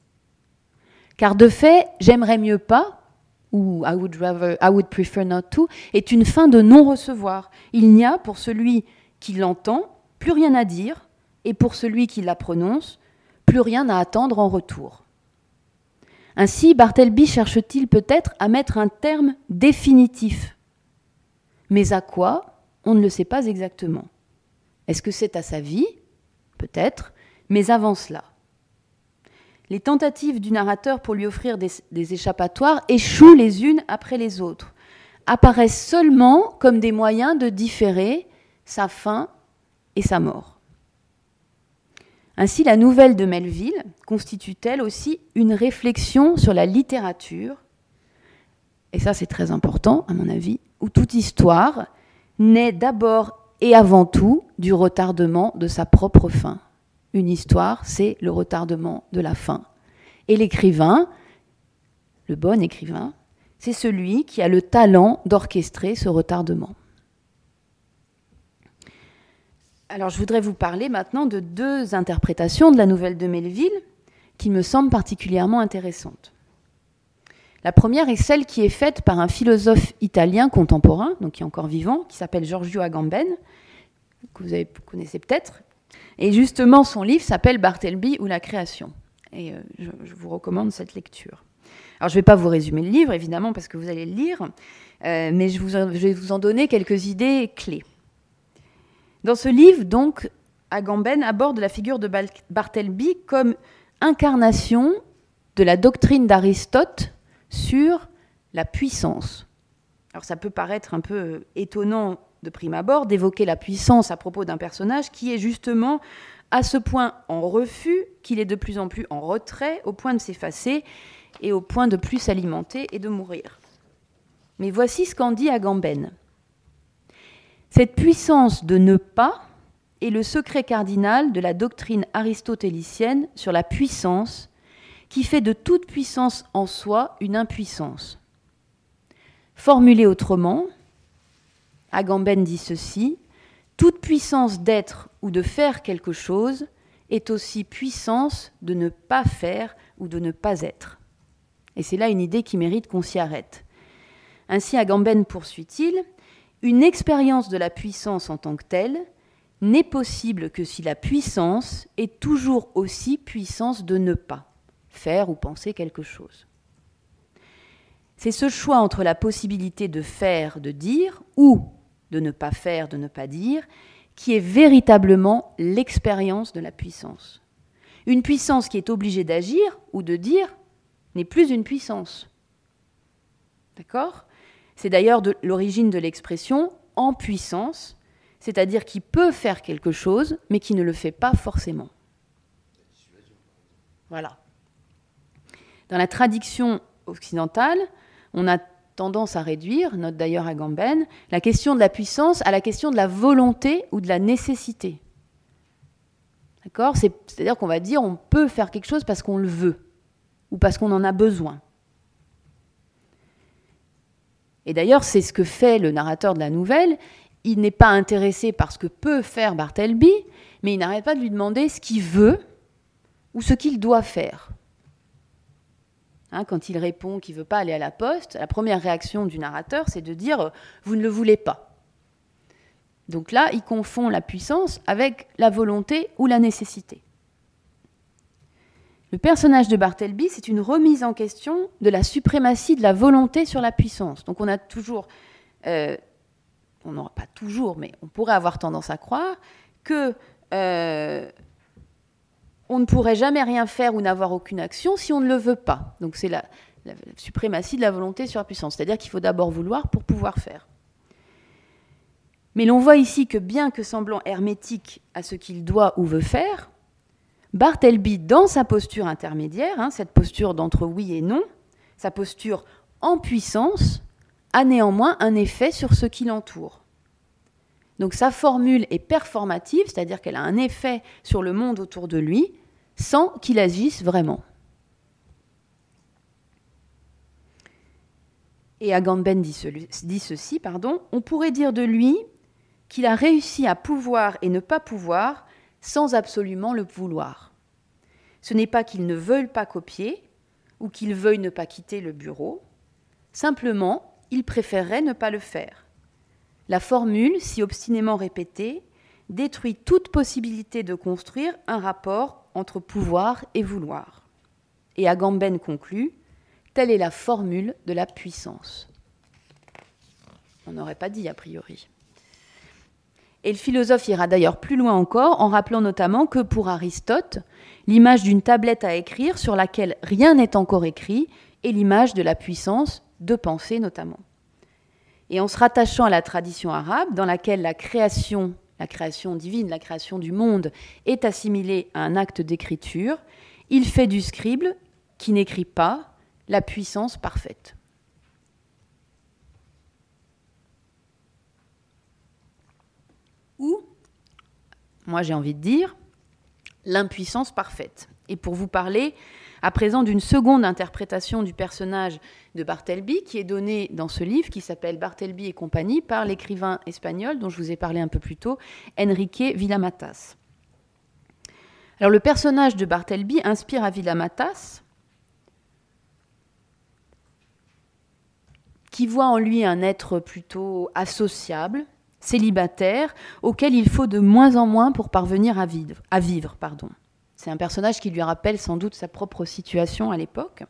Car de fait, j'aimerais mieux pas, ou I would, rather, I would prefer not to, est une fin de non-recevoir. Il n'y a pour celui qui l'entend plus rien à dire, et pour celui qui la prononce, plus rien à attendre en retour. Ainsi, Bartleby cherche-t-il peut-être à mettre un terme définitif. Mais à quoi On ne le sait pas exactement. Est-ce que c'est à sa vie? Peut-être, mais avant cela les tentatives du narrateur pour lui offrir des, échappatoires échouent les unes après les autres. apparaissent seulement comme des moyens de différer sa fin et sa mort. Ainsi, la nouvelle de Melville constitue-t-elle aussi une réflexion sur la littérature, et ça c'est très important à mon avis, où toute histoire naît d'abord et avant tout du retardement de sa propre fin. Une histoire, c'est le retardement de la fin. Et l'écrivain, le bon écrivain, c'est celui qui a le talent d'orchestrer ce retardement. Alors je voudrais vous parler maintenant de deux interprétations de la nouvelle de Melville qui me semblent particulièrement intéressantes. La première est celle qui est faite par un philosophe italien contemporain, donc qui est encore vivant, qui s'appelle Giorgio Agamben, que vous, connaissez peut-être. Et justement, son livre s'appelle Bartleby ou la création. Et euh, je, vous recommande cette lecture. Alors, je ne vais pas vous résumer le livre, évidemment, parce que vous allez le lire, euh, mais je, vais vous en donner quelques idées clés. Dans ce livre, donc, Agamben aborde la figure de Bartleby comme incarnation de la doctrine d'Aristote sur la puissance. Alors ça peut paraître un peu étonnant de prime abord d'évoquer la puissance à propos d'un personnage qui est justement à ce point en refus qu'il est de plus en plus en retrait, au point de s'effacer et au point de plus s'alimenter et de mourir. Mais voici ce qu'en dit Agamben. Cette puissance de ne pas est le secret cardinal de la doctrine aristotélicienne sur la puissance qui fait de toute puissance en soi une impuissance. Formulé autrement, Agamben dit ceci Toute puissance d'être ou de faire quelque chose est aussi puissance de ne pas faire ou de ne pas être. Et c'est là une idée qui mérite qu'on s'y arrête. Ainsi, Agamben poursuit-il Une expérience de la puissance en tant que telle n'est possible que si la puissance est toujours aussi puissance de ne pas faire ou penser quelque chose. C'est ce choix entre la possibilité de faire, de dire, ou de ne pas faire, de ne pas dire, qui est véritablement l'expérience de la puissance. Une puissance qui est obligée d'agir ou de dire n'est plus une puissance. D'accord? C'est d'ailleurs l'origine de l'expression en puissance, c'est-à-dire qui peut faire quelque chose, mais qui ne le fait pas forcément. Voilà. Dans la tradition occidentale, on a tendance à réduire, note d'ailleurs Agamben, la question de la puissance à la question de la volonté ou de la nécessité. C'est-à-dire qu'on va dire on peut faire quelque chose parce qu'on le veut ou parce qu'on en a besoin. Et d'ailleurs, c'est ce que fait le narrateur de la nouvelle. Il n'est pas intéressé par ce que peut faire Bartleby, mais il n'arrête pas de lui demander ce qu'il veut ou ce qu'il doit faire. Hein, quand il répond qu'il ne veut pas aller à la poste, la première réaction du narrateur, c'est de dire euh, Vous ne le voulez pas. Donc là, il confond la puissance avec la volonté ou la nécessité. Le personnage de Bartleby, c'est une remise en question de la suprématie de la volonté sur la puissance. Donc on a toujours, euh, on n'aura pas toujours, mais on pourrait avoir tendance à croire que euh, on ne pourrait jamais rien faire ou n'avoir aucune action si on ne le veut pas. Donc c'est la, suprématie de la volonté sur la puissance. C'est-à-dire qu'il faut d'abord vouloir pour pouvoir faire. Mais l'on voit ici que bien que semblant hermétique à ce qu'il doit ou veut faire, Bartleby, dans sa posture intermédiaire, hein, cette posture d'entre oui et non, sa posture en puissance, a néanmoins un effet sur ce qui l'entoure. Donc sa formule est performative, c'est-à-dire qu'elle a un effet sur le monde autour de lui, sans qu'il agisse vraiment. Et Agamben dit, dit ceci, pardon, on pourrait dire de lui qu'il a réussi à pouvoir et ne pas pouvoir sans absolument le vouloir. Ce n'est pas qu'il ne veuille pas copier ou qu'il veuille ne pas quitter le bureau, simplement il préférerait ne pas le faire. La formule, si obstinément répétée, détruit toute possibilité de construire un rapport entre pouvoir et vouloir. Et Agamben conclut Telle est la formule de la puissance. On n'aurait pas dit a priori. Et le philosophe ira d'ailleurs plus loin encore en rappelant notamment que pour Aristote, l'image d'une tablette à écrire sur laquelle rien n'est encore écrit est l'image de la puissance de penser notamment. et en se rattachant à la tradition arabe, dans laquelle la création, la création divine, la création du monde, est assimilée à un acte d'écriture, il fait du scribe, qui n'écrit pas, la puissance parfaite. Ou, moi j'ai envie de dire, l'impuissance parfaite. Et pour vous parler à présent d'une seconde interprétation du personnage de Bartleby qui est donnée dans ce livre qui s'appelle Bartleby et compagnie par l'écrivain espagnol dont je vous ai parlé un peu plus tôt, Enrique Villamatas. Alors le personnage de Bartleby inspire à Villamatas qui voit en lui un être plutôt associable, célibataire, auquel il faut de moins en moins pour parvenir à vivre. À vivre pardon. C'est un personnage qui lui rappelle sans doute sa propre situation à l'époque.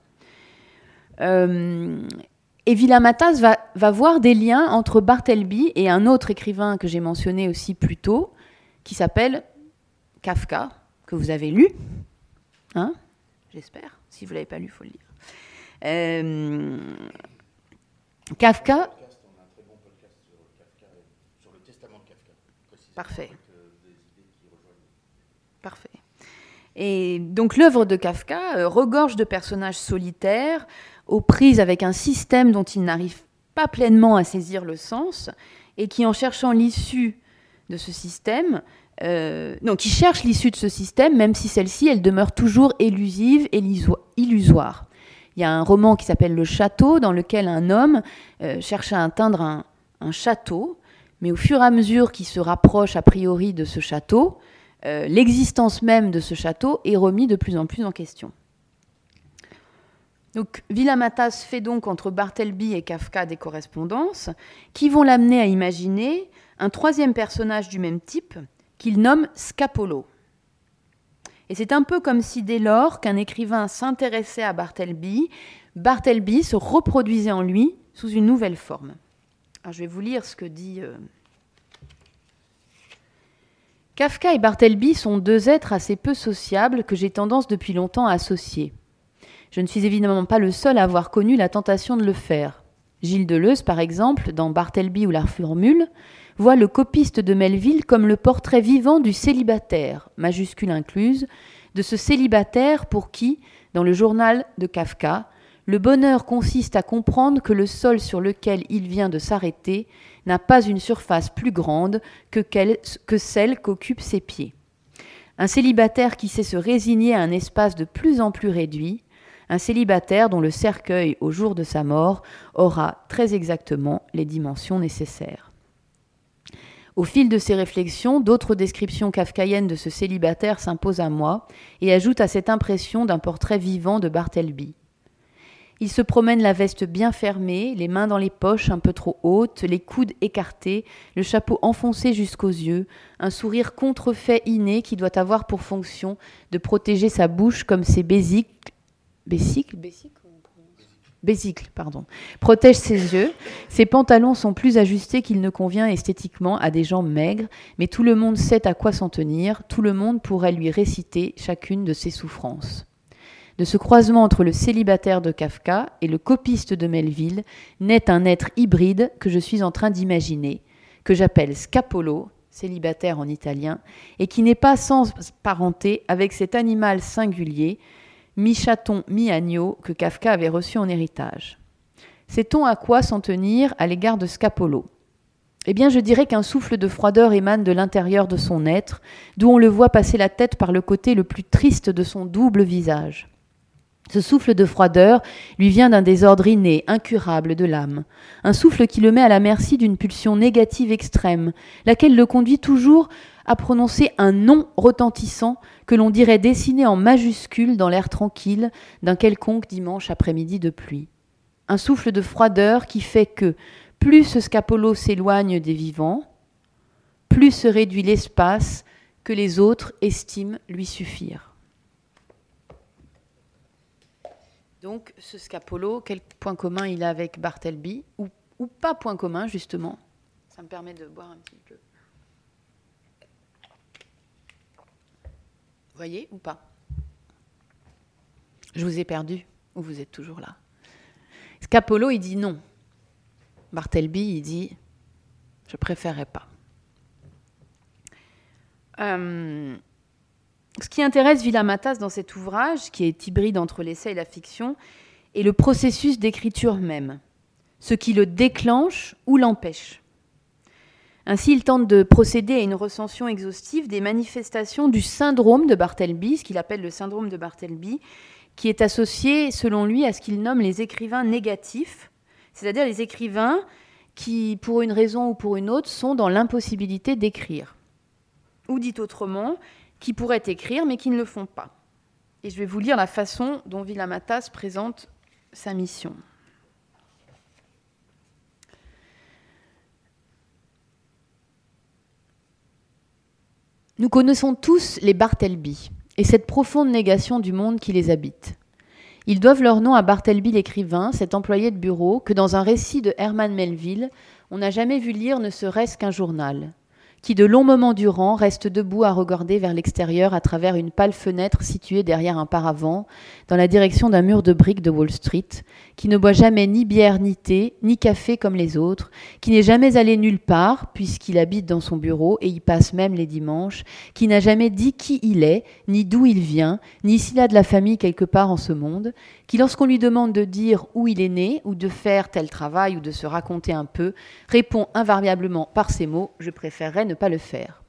Euh, et Villamatas va, va, voir des liens entre Bartleby et un autre écrivain que j'ai mentionné aussi plus tôt, qui s'appelle Kafka, que vous avez lu. Hein J'espère. Si vous ne l'avez pas lu, il faut le lire. Euh, Kafka. Parfait. Parfait. Et donc l'œuvre de Kafka euh, regorge de personnages solitaires, aux prises avec un système dont il n'arrive pas pleinement à saisir le sens, et qui, en cherchant l'issue de ce système, euh, non, qui cherche l'issue de ce système, même si celle-ci, elle demeure toujours élusive et illusoire. Il y a un roman qui s'appelle Le Château, dans lequel un homme euh, cherche à atteindre un, un, château, mais au fur et à mesure qu'il se rapproche a priori de ce château, euh, l'existence même de ce château est remise de plus en plus en question. Donc, Villamatas fait donc entre Bartleby et Kafka des correspondances qui vont l'amener à imaginer un troisième personnage du même type qu'il nomme Scapolo. Et c'est un peu comme si dès lors qu'un écrivain s'intéressait à Bartleby, Bartleby se reproduisait en lui sous une nouvelle forme. Je vais vous lire ce que dit euh, Kafka et Bartleby sont deux êtres assez peu sociables que j'ai tendance depuis longtemps à associer. Je ne suis évidemment pas le seul à avoir connu la tentation de le faire. Gilles Deleuze, par exemple, dans Bartleby ou la formule, voit le copiste de Melville comme le portrait vivant du célibataire, majuscule incluse, de ce célibataire pour qui, dans le journal de Kafka, le bonheur consiste à comprendre que le sol sur lequel il vient de s'arrêter n'a pas une surface plus grande que, celle qu'occupent ses pieds. Un célibataire qui sait se résigner à un espace de plus en plus réduit, un célibataire dont le cercueil, au jour de sa mort, aura très exactement les dimensions nécessaires. Au fil de ces réflexions, d'autres descriptions kafkaïennes de ce célibataire s'imposent à moi et ajoutent à cette impression d'un portrait vivant de Bartleby. Il se promène la veste bien fermée, les mains dans les poches un peu trop hautes, les coudes écartés, le chapeau enfoncé jusqu'aux yeux, un sourire contrefait inné qui doit avoir pour fonction de protéger sa bouche comme ses. Bésicles Bésicles, pardon. Protège ses yeux. Ses pantalons sont plus ajustés qu'il ne convient esthétiquement à des gens maigres, mais tout le monde sait à quoi s'en tenir, tout le monde pourrait lui réciter chacune de ses souffrances. De ce croisement entre le célibataire de Kafka et le copiste de Melville naît un être hybride que je suis en train d'imaginer, que j'appelle Scapolo, célibataire en italien, et qui n'est pas sans parenté avec cet animal singulier, mi-chaton, mi-agneau, que Kafka avait reçu en héritage. Sait-on à quoi s'en tenir à l'égard de Scapolo? Eh bien, je dirais qu'un souffle de froideur émane de l'intérieur de son être, d'où on le voit passer la tête par le côté le plus triste de son double visage. Ce souffle de froideur lui vient d'un désordre inné, incurable de l'âme, un souffle qui le met à la merci d'une pulsion négative extrême, laquelle le conduit toujours à prononcer un nom retentissant que l'on dirait dessiné en majuscule dans l'air tranquille d'un quelconque dimanche après-midi de pluie. Un souffle de froideur qui fait que, plus ce scapolo s'éloigne des vivants, plus se réduit l'espace que les autres estiment lui suffire. Donc, ce Scapolo, quel point commun il a avec Bartleby ou, pas point commun, justement? Ça me permet de boire un petit peu. Vous voyez ou pas? Je vous ai perdu ou vous êtes toujours là Scapolo, il dit non. Bartleby, il dit Je préférerais pas. Euh, ce qui intéresse Villamatas dans cet ouvrage, qui est hybride entre l'essai et la fiction, est le processus d'écriture même, ce qui le déclenche ou l'empêche. Ainsi, il tente de procéder à une recension exhaustive des manifestations du syndrome de Bartleby, ce qu'il appelle le syndrome de Bartleby, qui est associé, selon lui, à ce qu'il nomme les écrivains négatifs, c'est-à-dire les écrivains qui, pour une raison ou pour une autre, sont dans l'impossibilité d'écrire. Ou dit autrement, qui pourraient écrire mais qui ne le font pas. Et je vais vous lire la façon dont Villamatas présente sa mission. Nous connaissons tous les Bartleby et cette profonde négation du monde qui les habite. Ils doivent leur nom à Bartleby l'écrivain, cet employé de bureau que dans un récit de Herman Melville, on n'a jamais vu lire ne serait-ce qu'un journal qui de longs moments durant reste debout à regarder vers l'extérieur à travers une pâle fenêtre située derrière un paravent, dans la direction d'un mur de briques de Wall Street, qui ne boit jamais ni bière ni thé, ni café comme les autres, qui n'est jamais allé nulle part, puisqu'il habite dans son bureau et y passe même les dimanches, qui n'a jamais dit qui il est, ni d'où il vient, ni s'il a de la famille quelque part en ce monde, qui lorsqu'on lui demande de dire où il est né, ou de faire tel travail, ou de se raconter un peu, répond invariablement par ces mots, je préférerais ne pas le faire.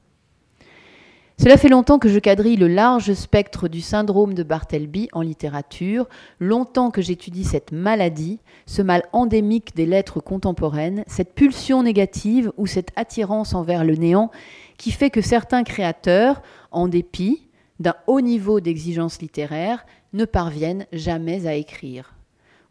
Cela fait longtemps que je quadrille le large spectre du syndrome de Bartleby en littérature, longtemps que j'étudie cette maladie, ce mal endémique des lettres contemporaines, cette pulsion négative ou cette attirance envers le néant qui fait que certains créateurs, en dépit d'un haut niveau d'exigence littéraire, ne parviennent jamais à écrire,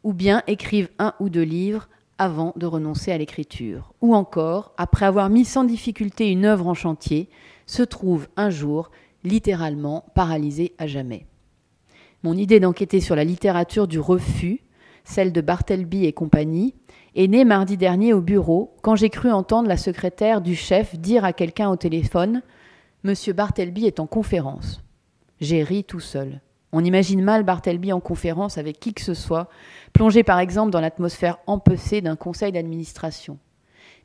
ou bien écrivent un ou deux livres avant de renoncer à l'écriture, ou encore, après avoir mis sans difficulté une œuvre en chantier, se trouve un jour littéralement paralysé à jamais. Mon idée d'enquêter sur la littérature du refus, celle de Bartleby et compagnie, est née mardi dernier au bureau quand j'ai cru entendre la secrétaire du chef dire à quelqu'un au téléphone Monsieur Bartleby est en conférence. J'ai ri tout seul. On imagine mal Bartleby en conférence avec qui que ce soit, plongé par exemple dans l'atmosphère empecée d'un conseil d'administration.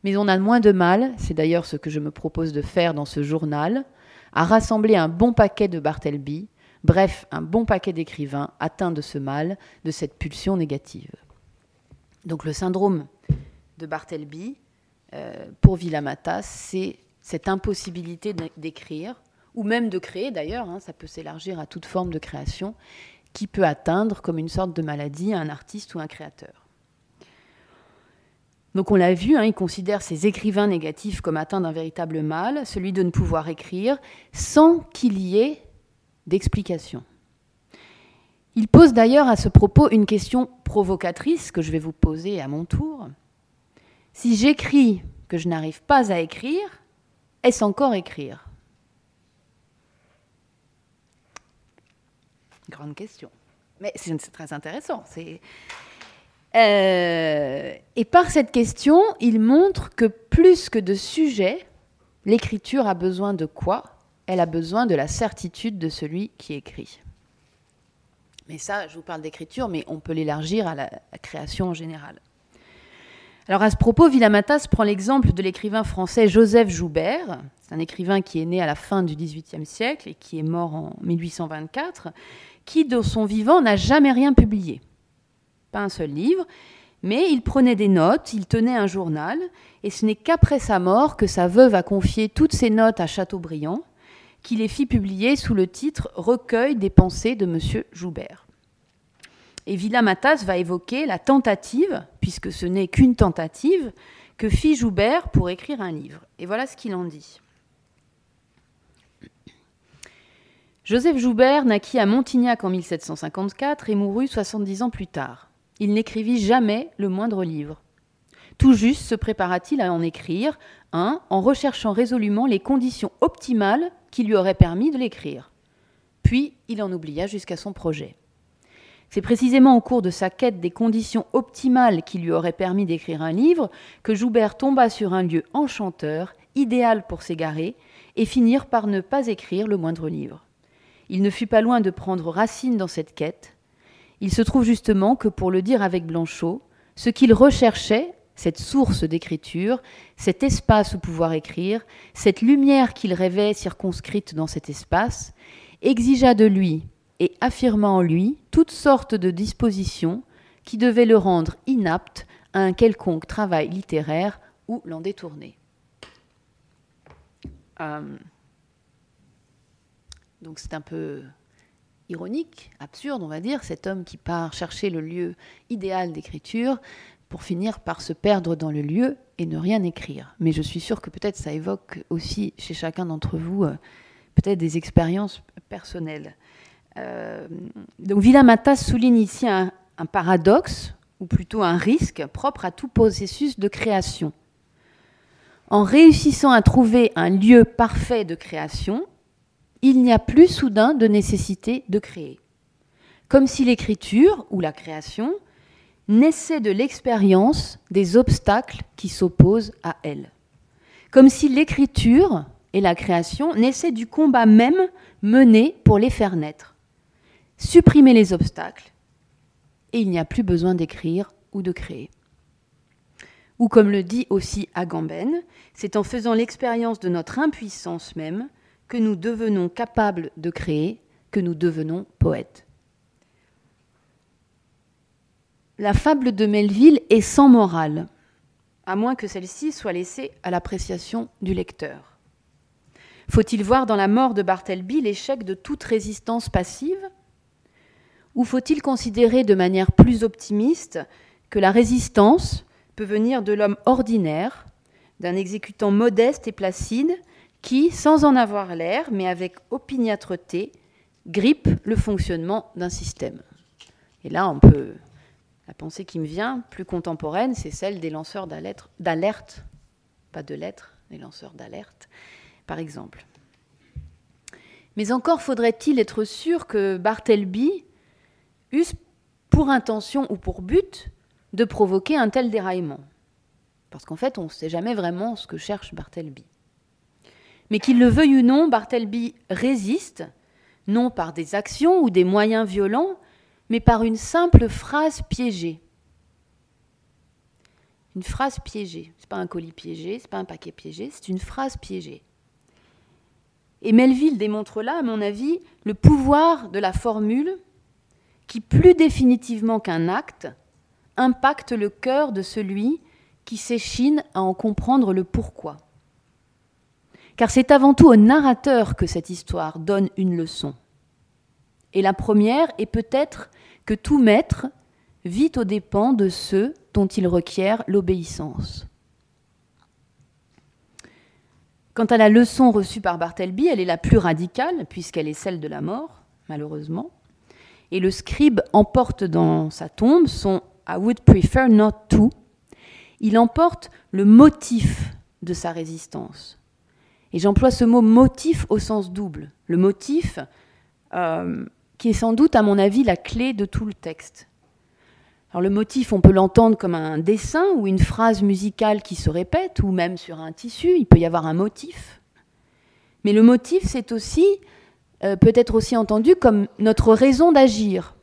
Mais on a moins de mal, c'est d'ailleurs ce que je me propose de faire dans ce journal, à rassembler un bon paquet de Bartleby, bref, un bon paquet d'écrivains atteints de ce mal, de cette pulsion négative. Donc le syndrome de Bartleby, euh, pour Villamatas, c'est cette impossibilité d'écrire, ou même de créer d'ailleurs, hein, ça peut s'élargir à toute forme de création, qui peut atteindre comme une sorte de maladie un artiste ou un créateur. Donc on l'a vu, hein, il considère ces écrivains négatifs comme atteints d'un véritable mal, celui de ne pouvoir écrire sans qu'il y ait d'explication. Il pose d'ailleurs à ce propos une question provocatrice que je vais vous poser à mon tour. Si j'écris que je n'arrive pas à écrire, est-ce encore écrire? Grande question. Mais c'est très intéressant. Euh, et par cette question, il montre que plus que de sujet, l'écriture a besoin de quoi? Elle a besoin de la certitude de celui qui écrit. Mais ça, je vous parle d'écriture, mais on peut l'élargir à la, création en général. Alors à ce propos, Villamatas prend l'exemple de l'écrivain français Joseph Joubert. C'est un écrivain qui est né à la fin du XVIIIe siècle et qui est mort en 1824 qui, de son vivant, n'a jamais rien publié. Pas un seul livre, mais il prenait des notes, il tenait un journal, et ce n'est qu'après sa mort que sa veuve a confié toutes ses notes à Chateaubriand, qui les fit publier sous le titre Recueil des pensées de M. Joubert. Et Villamatas va évoquer la tentative, puisque ce n'est qu'une tentative, que fit Joubert pour écrire un livre. Et voilà ce qu'il en dit. Joseph Joubert naquit à Montignac en 1754 et mourut 70 ans plus tard. Il n'écrivit jamais le moindre livre. Tout juste se prépara-t-il à en écrire un en recherchant résolument les conditions optimales qui lui auraient permis de l'écrire. Puis il en oublia jusqu'à son projet. C'est précisément au cours de sa quête des conditions optimales qui lui auraient permis d'écrire un livre que Joubert tomba sur un lieu enchanteur, idéal pour s'égarer, et finir par ne pas écrire le moindre livre. Il ne fut pas loin de prendre racine dans cette quête. Il se trouve justement que, pour le dire avec Blanchot, ce qu'il recherchait, cette source d'écriture, cet espace où pouvoir écrire, cette lumière qu'il rêvait circonscrite dans cet espace, exigea de lui, et affirma en lui toutes sortes de dispositions qui devaient le rendre inapte à un quelconque travail littéraire ou l'en détourner. Euh, donc c'est un peu ironique, absurde, on va dire, cet homme qui part chercher le lieu idéal d'écriture pour finir par se perdre dans le lieu et ne rien écrire. Mais je suis sûre que peut-être ça évoque aussi chez chacun d'entre vous euh, peut-être des expériences personnelles. Euh, donc Matas souligne ici un paradoxe, ou plutôt un risque, propre à tout processus de création. En réussissant à trouver un lieu parfait de création, il n'y a plus soudain de nécessité de créer. Comme si l'écriture ou la création naissait de l'expérience des obstacles qui s'opposent à elle. Comme si l'écriture et la création naissaient du combat même mené pour les faire naître. Supprimer les obstacles, et il n'y a plus besoin d'écrire ou de créer. Ou comme le dit aussi Agamben, c'est en faisant l'expérience de notre impuissance même que nous devenons capables de créer, que nous devenons poètes. La fable de Melville est sans morale, à moins que celle-ci soit laissée à l'appréciation du lecteur. Faut-il voir dans la mort de Bartleby l'échec de toute résistance passive Ou faut-il considérer de manière plus optimiste que la résistance peut venir de l'homme ordinaire, d'un exécutant modeste et placide, qui, sans en avoir l'air, mais avec opiniâtreté, grippe le fonctionnement d'un système. Et là, on peut. La pensée qui me vient, plus contemporaine, c'est celle des lanceurs d'alerte, pas de lettres, des lanceurs d'alerte, par exemple. Mais encore faudrait-il être sûr que Bartleby eusse pour intention ou pour but de provoquer un tel déraillement. Parce qu'en fait, on ne sait jamais vraiment ce que cherche Bartleby. Mais qu'il le veuille ou non, Bartleby résiste, non par des actions ou des moyens violents, mais par une simple phrase piégée. Une phrase piégée. Ce n'est pas un colis piégé, ce n'est pas un paquet piégé, c'est une phrase piégée. Et Melville démontre là, à mon avis, le pouvoir de la formule qui, plus définitivement qu'un acte, impacte le cœur de celui qui s'échine à en comprendre le pourquoi car c'est avant tout au narrateur que cette histoire donne une leçon. Et la première est peut-être que tout maître vit aux dépens de ceux dont il requiert l'obéissance. Quant à la leçon reçue par Bartleby, elle est la plus radicale, puisqu'elle est celle de la mort, malheureusement. Et le scribe emporte dans sa tombe son I would prefer not to. Il emporte le motif de sa résistance, et j'emploie ce mot motif au sens double. Le motif, euh, qui est sans doute, à mon avis, la clé de tout le texte. Alors le motif, on peut l'entendre comme un dessin ou une phrase musicale qui se répète, ou même sur un tissu, il peut y avoir un motif. Mais le motif, c'est aussi, euh, peut être aussi entendu comme notre raison d'agir.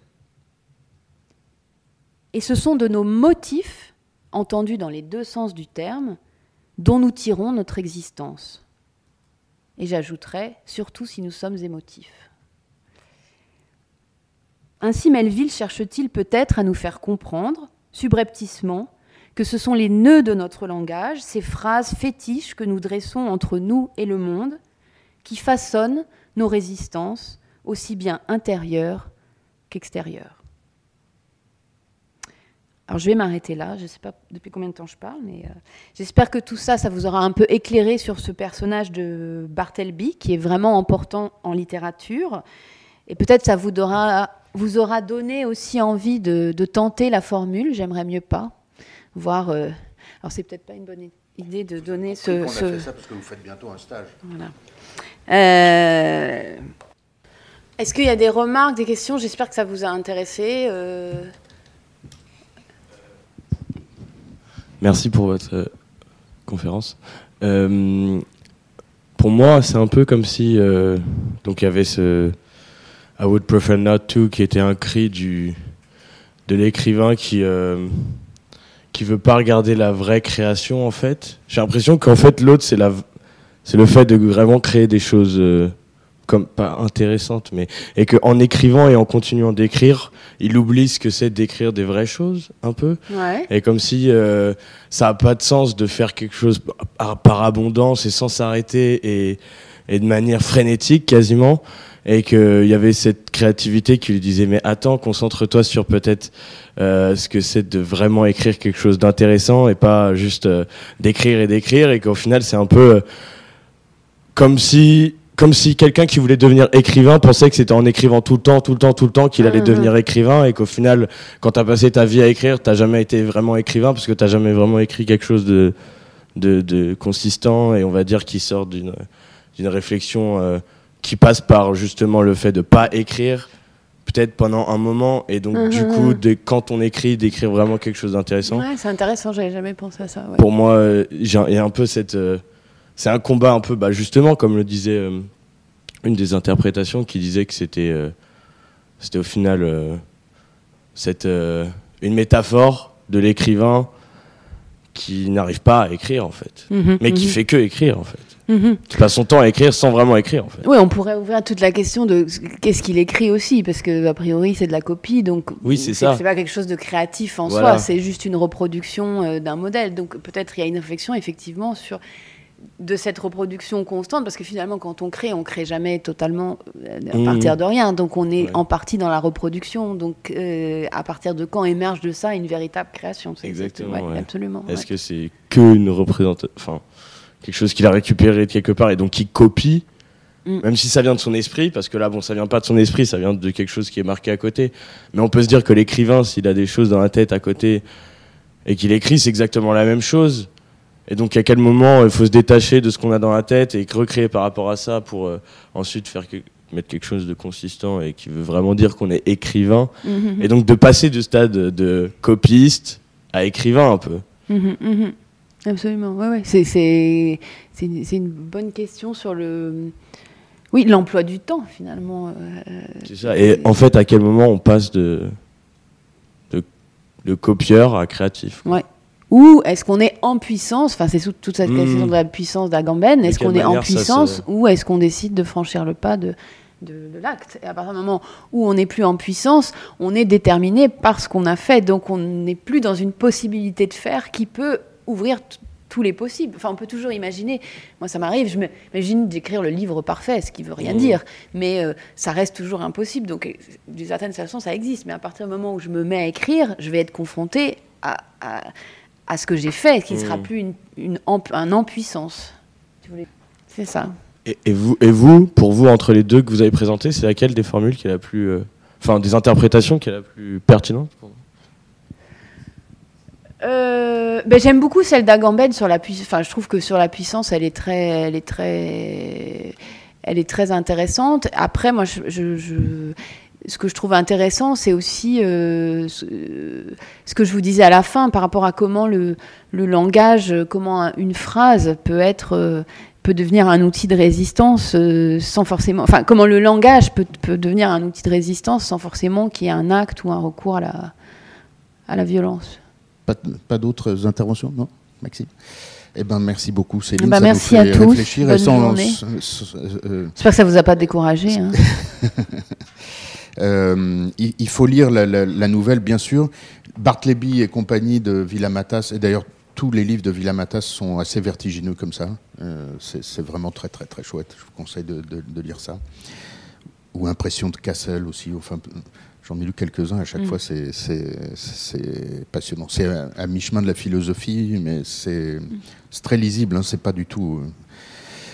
Et ce sont de nos motifs, entendus dans les deux sens du terme, dont nous tirons notre existence. Et j'ajouterais, surtout si nous sommes émotifs. Ainsi Melville cherche-t-il peut-être à nous faire comprendre, subrepticement, que ce sont les nœuds de notre langage, ces phrases fétiches que nous dressons entre nous et le monde, qui façonnent nos résistances, aussi bien intérieures qu'extérieures. Alors je vais m'arrêter là, je ne sais pas depuis combien de temps je parle, mais euh, j'espère que tout ça, ça vous aura un peu éclairé sur ce personnage de Bartleby, qui est vraiment important en littérature. Et peut-être ça vous aura, vous aura donné aussi envie de, tenter la formule, j'aimerais mieux pas. Voir, euh, alors c'est peut-être pas une bonne idée de donner ce... On a fait ça parce que vous faites bientôt un stage. Voilà. Euh, est-ce qu'il y a des remarques, des questions? J'espère que ça vous a intéressé. Merci pour votre euh, conférence. Euh, pour moi, c'est un peu comme si euh, donc il y avait ce I would prefer not to qui était un cri du de l'écrivain qui qui veut pas regarder la vraie création en fait. J'ai l'impression qu'en fait l'autre c'est la c'est le fait de vraiment créer des choses comme pas intéressantes mais et que en écrivant et en continuant d'écrire, il oublie ce que c'est d'écrire des vraies choses un peu. Ouais. et comme si euh, ça a pas de sens de faire quelque chose par, par abondance et sans s'arrêter et et de manière frénétique quasiment. Et qu'il y avait cette créativité qui lui disait mais attends concentre-toi sur peut-être euh, ce que c'est de vraiment écrire quelque chose d'intéressant et pas juste euh, d'écrire et d'écrire. Et qu'au final c'est un peu euh, comme si comme si quelqu'un qui voulait devenir écrivain pensait que c'était en écrivant tout le temps, tout le temps, tout le temps qu'il allait Mhm. devenir écrivain et qu'au final, quand t'as passé ta vie à écrire, t'as jamais été vraiment écrivain parce que t'as jamais vraiment écrit quelque chose de, de, de consistant et on va dire qui sort d'une d'une réflexion euh, qui passe par justement le fait de pas écrire peut-être pendant un moment et donc du Mhm. coup de, quand on écrit d'écrire vraiment quelque chose d'intéressant Ouais, c'est intéressant, j'avais jamais pensé à ça. ouais. pour moi, euh, il y a un peu cette. euh, c'est un combat un peu, bah, justement, comme le disait euh, une des interprétations qui disait que c'était. euh, c'était au final. euh, cette, une métaphore de l'écrivain qui n'arrive pas à écrire, en fait. Mhm, Mais qui mhm, fait que écrire, en fait. Qui passe son temps à écrire sans vraiment écrire, en fait. Oui, on pourrait ouvrir toute la question de ce- qu'est-ce qu'il écrit aussi, parce que a priori c'est de la copie, donc Oui, c'est ça. C'est pas quelque chose de créatif en Voilà. soi, c'est juste une reproduction euh, d'un modèle. Donc peut-être il y a une réflexion effectivement sur de cette reproduction constante, parce que finalement quand on crée, on crée jamais totalement euh, à Mhm. partir de rien, donc on est Ouais. en partie dans la reproduction. Donc euh, à partir de quand émerge de ça une véritable création Exactement, ouais, ouais. Absolument. Est-ce que c'est que une représentation. Enfin, quelque chose qu'il a récupéré de quelque part et donc qui copie, Mm. même si ça vient de son esprit, parce que là, bon, ça vient pas de son esprit, ça vient de quelque chose qui est marqué à côté. Mais on peut se dire que l'écrivain, s'il a des choses dans la tête à côté et qu'il écrit, c'est exactement la même chose. Et donc, à quel moment il faut se détacher de ce qu'on a dans la tête et recréer par rapport à ça pour euh, ensuite faire que- mettre quelque chose de consistant et qui veut vraiment dire qu'on est écrivain. Mhm. Et donc, de passer du stade de copiste à écrivain un peu. Mhm, mhm. Absolument, ouais, ouais. C'est, une, une bonne question sur le. Oui, l'emploi du temps, finalement. euh, C'est ça. Et en fait, à quel moment on passe de, de, de copieur à créatif quoi. Ouais. Ou est-ce qu'on est en puissance Enfin, c'est sous- toute cette Mm. question de la puissance d'Agamben. Est-ce qu'on est en puissance se- ou est-ce qu'on décide de franchir le pas de, de, de l'acte? Et à partir du moment où on n'est plus en puissance, on est déterminé par ce qu'on a fait. Donc, on n'est plus dans une possibilité de faire qui peut ouvrir tous les possibles. Enfin, on peut toujours imaginer. Moi, ça m'arrive. Je m'imagine d'écrire le livre parfait, ce qui veut rien Mhm. dire. Mais euh, ça reste toujours impossible. Donc, d'une certaine façon, ça existe. Mais à partir du moment où je me mets à écrire, je vais être confrontée à, à, à ce que j'ai fait, qui ne sera Mhm. plus une, une un voulez. C'est ça. Et, et vous, et vous, pour vous, entre les deux que vous avez présentés, c'est laquelle des formules qui est la plus. euh, Enfin, des interprétations qui est la plus pertinente pour vous? Euh, ben, j'aime beaucoup celle d'Agamben sur la puissance. Enfin, je trouve que sur la puissance, elle est très, elle est très, elle est très intéressante. Après, moi, je, je- je- ce que je trouve intéressant, c'est aussi euh, ce, que je vous disais à la fin par rapport à comment le, le langage, comment un- une phrase peut être euh, peut devenir un outil de résistance euh, sans forcément. Enfin, comment le langage peut, peut devenir un outil de résistance sans forcément qu'il y ait un acte ou un recours à la, à la violence. Pas, pas d'autres interventions, non Maxime? Eh ben, merci beaucoup, Céline. Ça nous merci à tous. Bonne J'espère que ça vous a pas découragé. hein. Euh, il, il faut lire la, la- la nouvelle, bien sûr. Bartleby et compagnie de Villamatas, et d'ailleurs tous les livres de Villamatas sont assez vertigineux comme ça. Euh, c'est vraiment très très très chouette. Je vous conseille de, de- de lire ça. Ou Impression de Cassel aussi. Enfin, j'en ai lu quelques-uns. À chaque Mm. fois, c'est- passionnant. C'est à, à mi-chemin de la philosophie, mais c'est c'est très lisible. Hein, c'est pas du tout.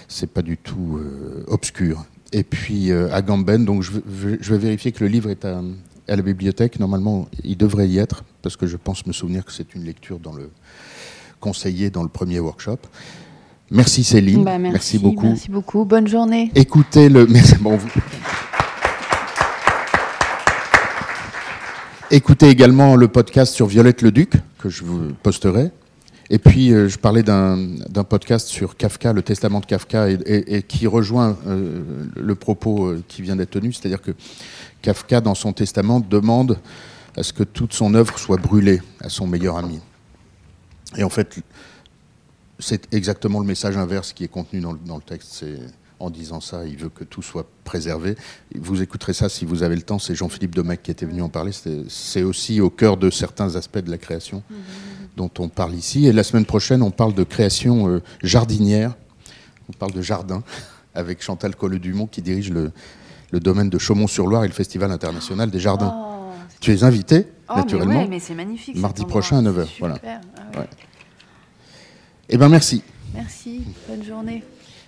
c'est pas du tout euh, obscur. Et puis euh, à Gamben, donc je, vais- je vais vérifier que le livre est à, à la bibliothèque. Normalement, il devrait y être, parce que je pense me souvenir que c'est une lecture dans le conseillé dans le premier workshop. Merci Céline, Bah, merci, beaucoup. Merci beaucoup. Bonne journée. Écoutez le. Bon, vous- Écoutez également le podcast sur Violette le Duc, que je vous posterai. Et puis, euh, je parlais d'un podcast sur Kafka, le testament de Kafka, et, qui rejoint euh, le propos euh, qui vient d'être tenu, c'est-à-dire que Kafka, dans son testament, demande à ce que toute son œuvre soit brûlée à son meilleur ami. Et en fait, c'est exactement le message inverse qui est contenu dans le, dans le texte. En disant ça, il veut que tout soit préservé. Vous écouterez ça si vous avez le temps. C'est Jean-Philippe Domecq qui était venu en parler. C'est aussi au cœur de certains aspects de la création dont on parle ici. Et la semaine prochaine, on parle de création euh, jardinière. On parle de jardin avec Chantal Colle-Dumont qui dirige le, le domaine de Chaumont-sur-Loire et le Festival international des jardins. Oh, tu es invité, oh, mais naturellement. ouais, mais c'est magnifique. Mardi prochain à c'est 9 heures, super. voilà. Ah ouais. Ouais. Eh bien, merci. Merci, bonne journée.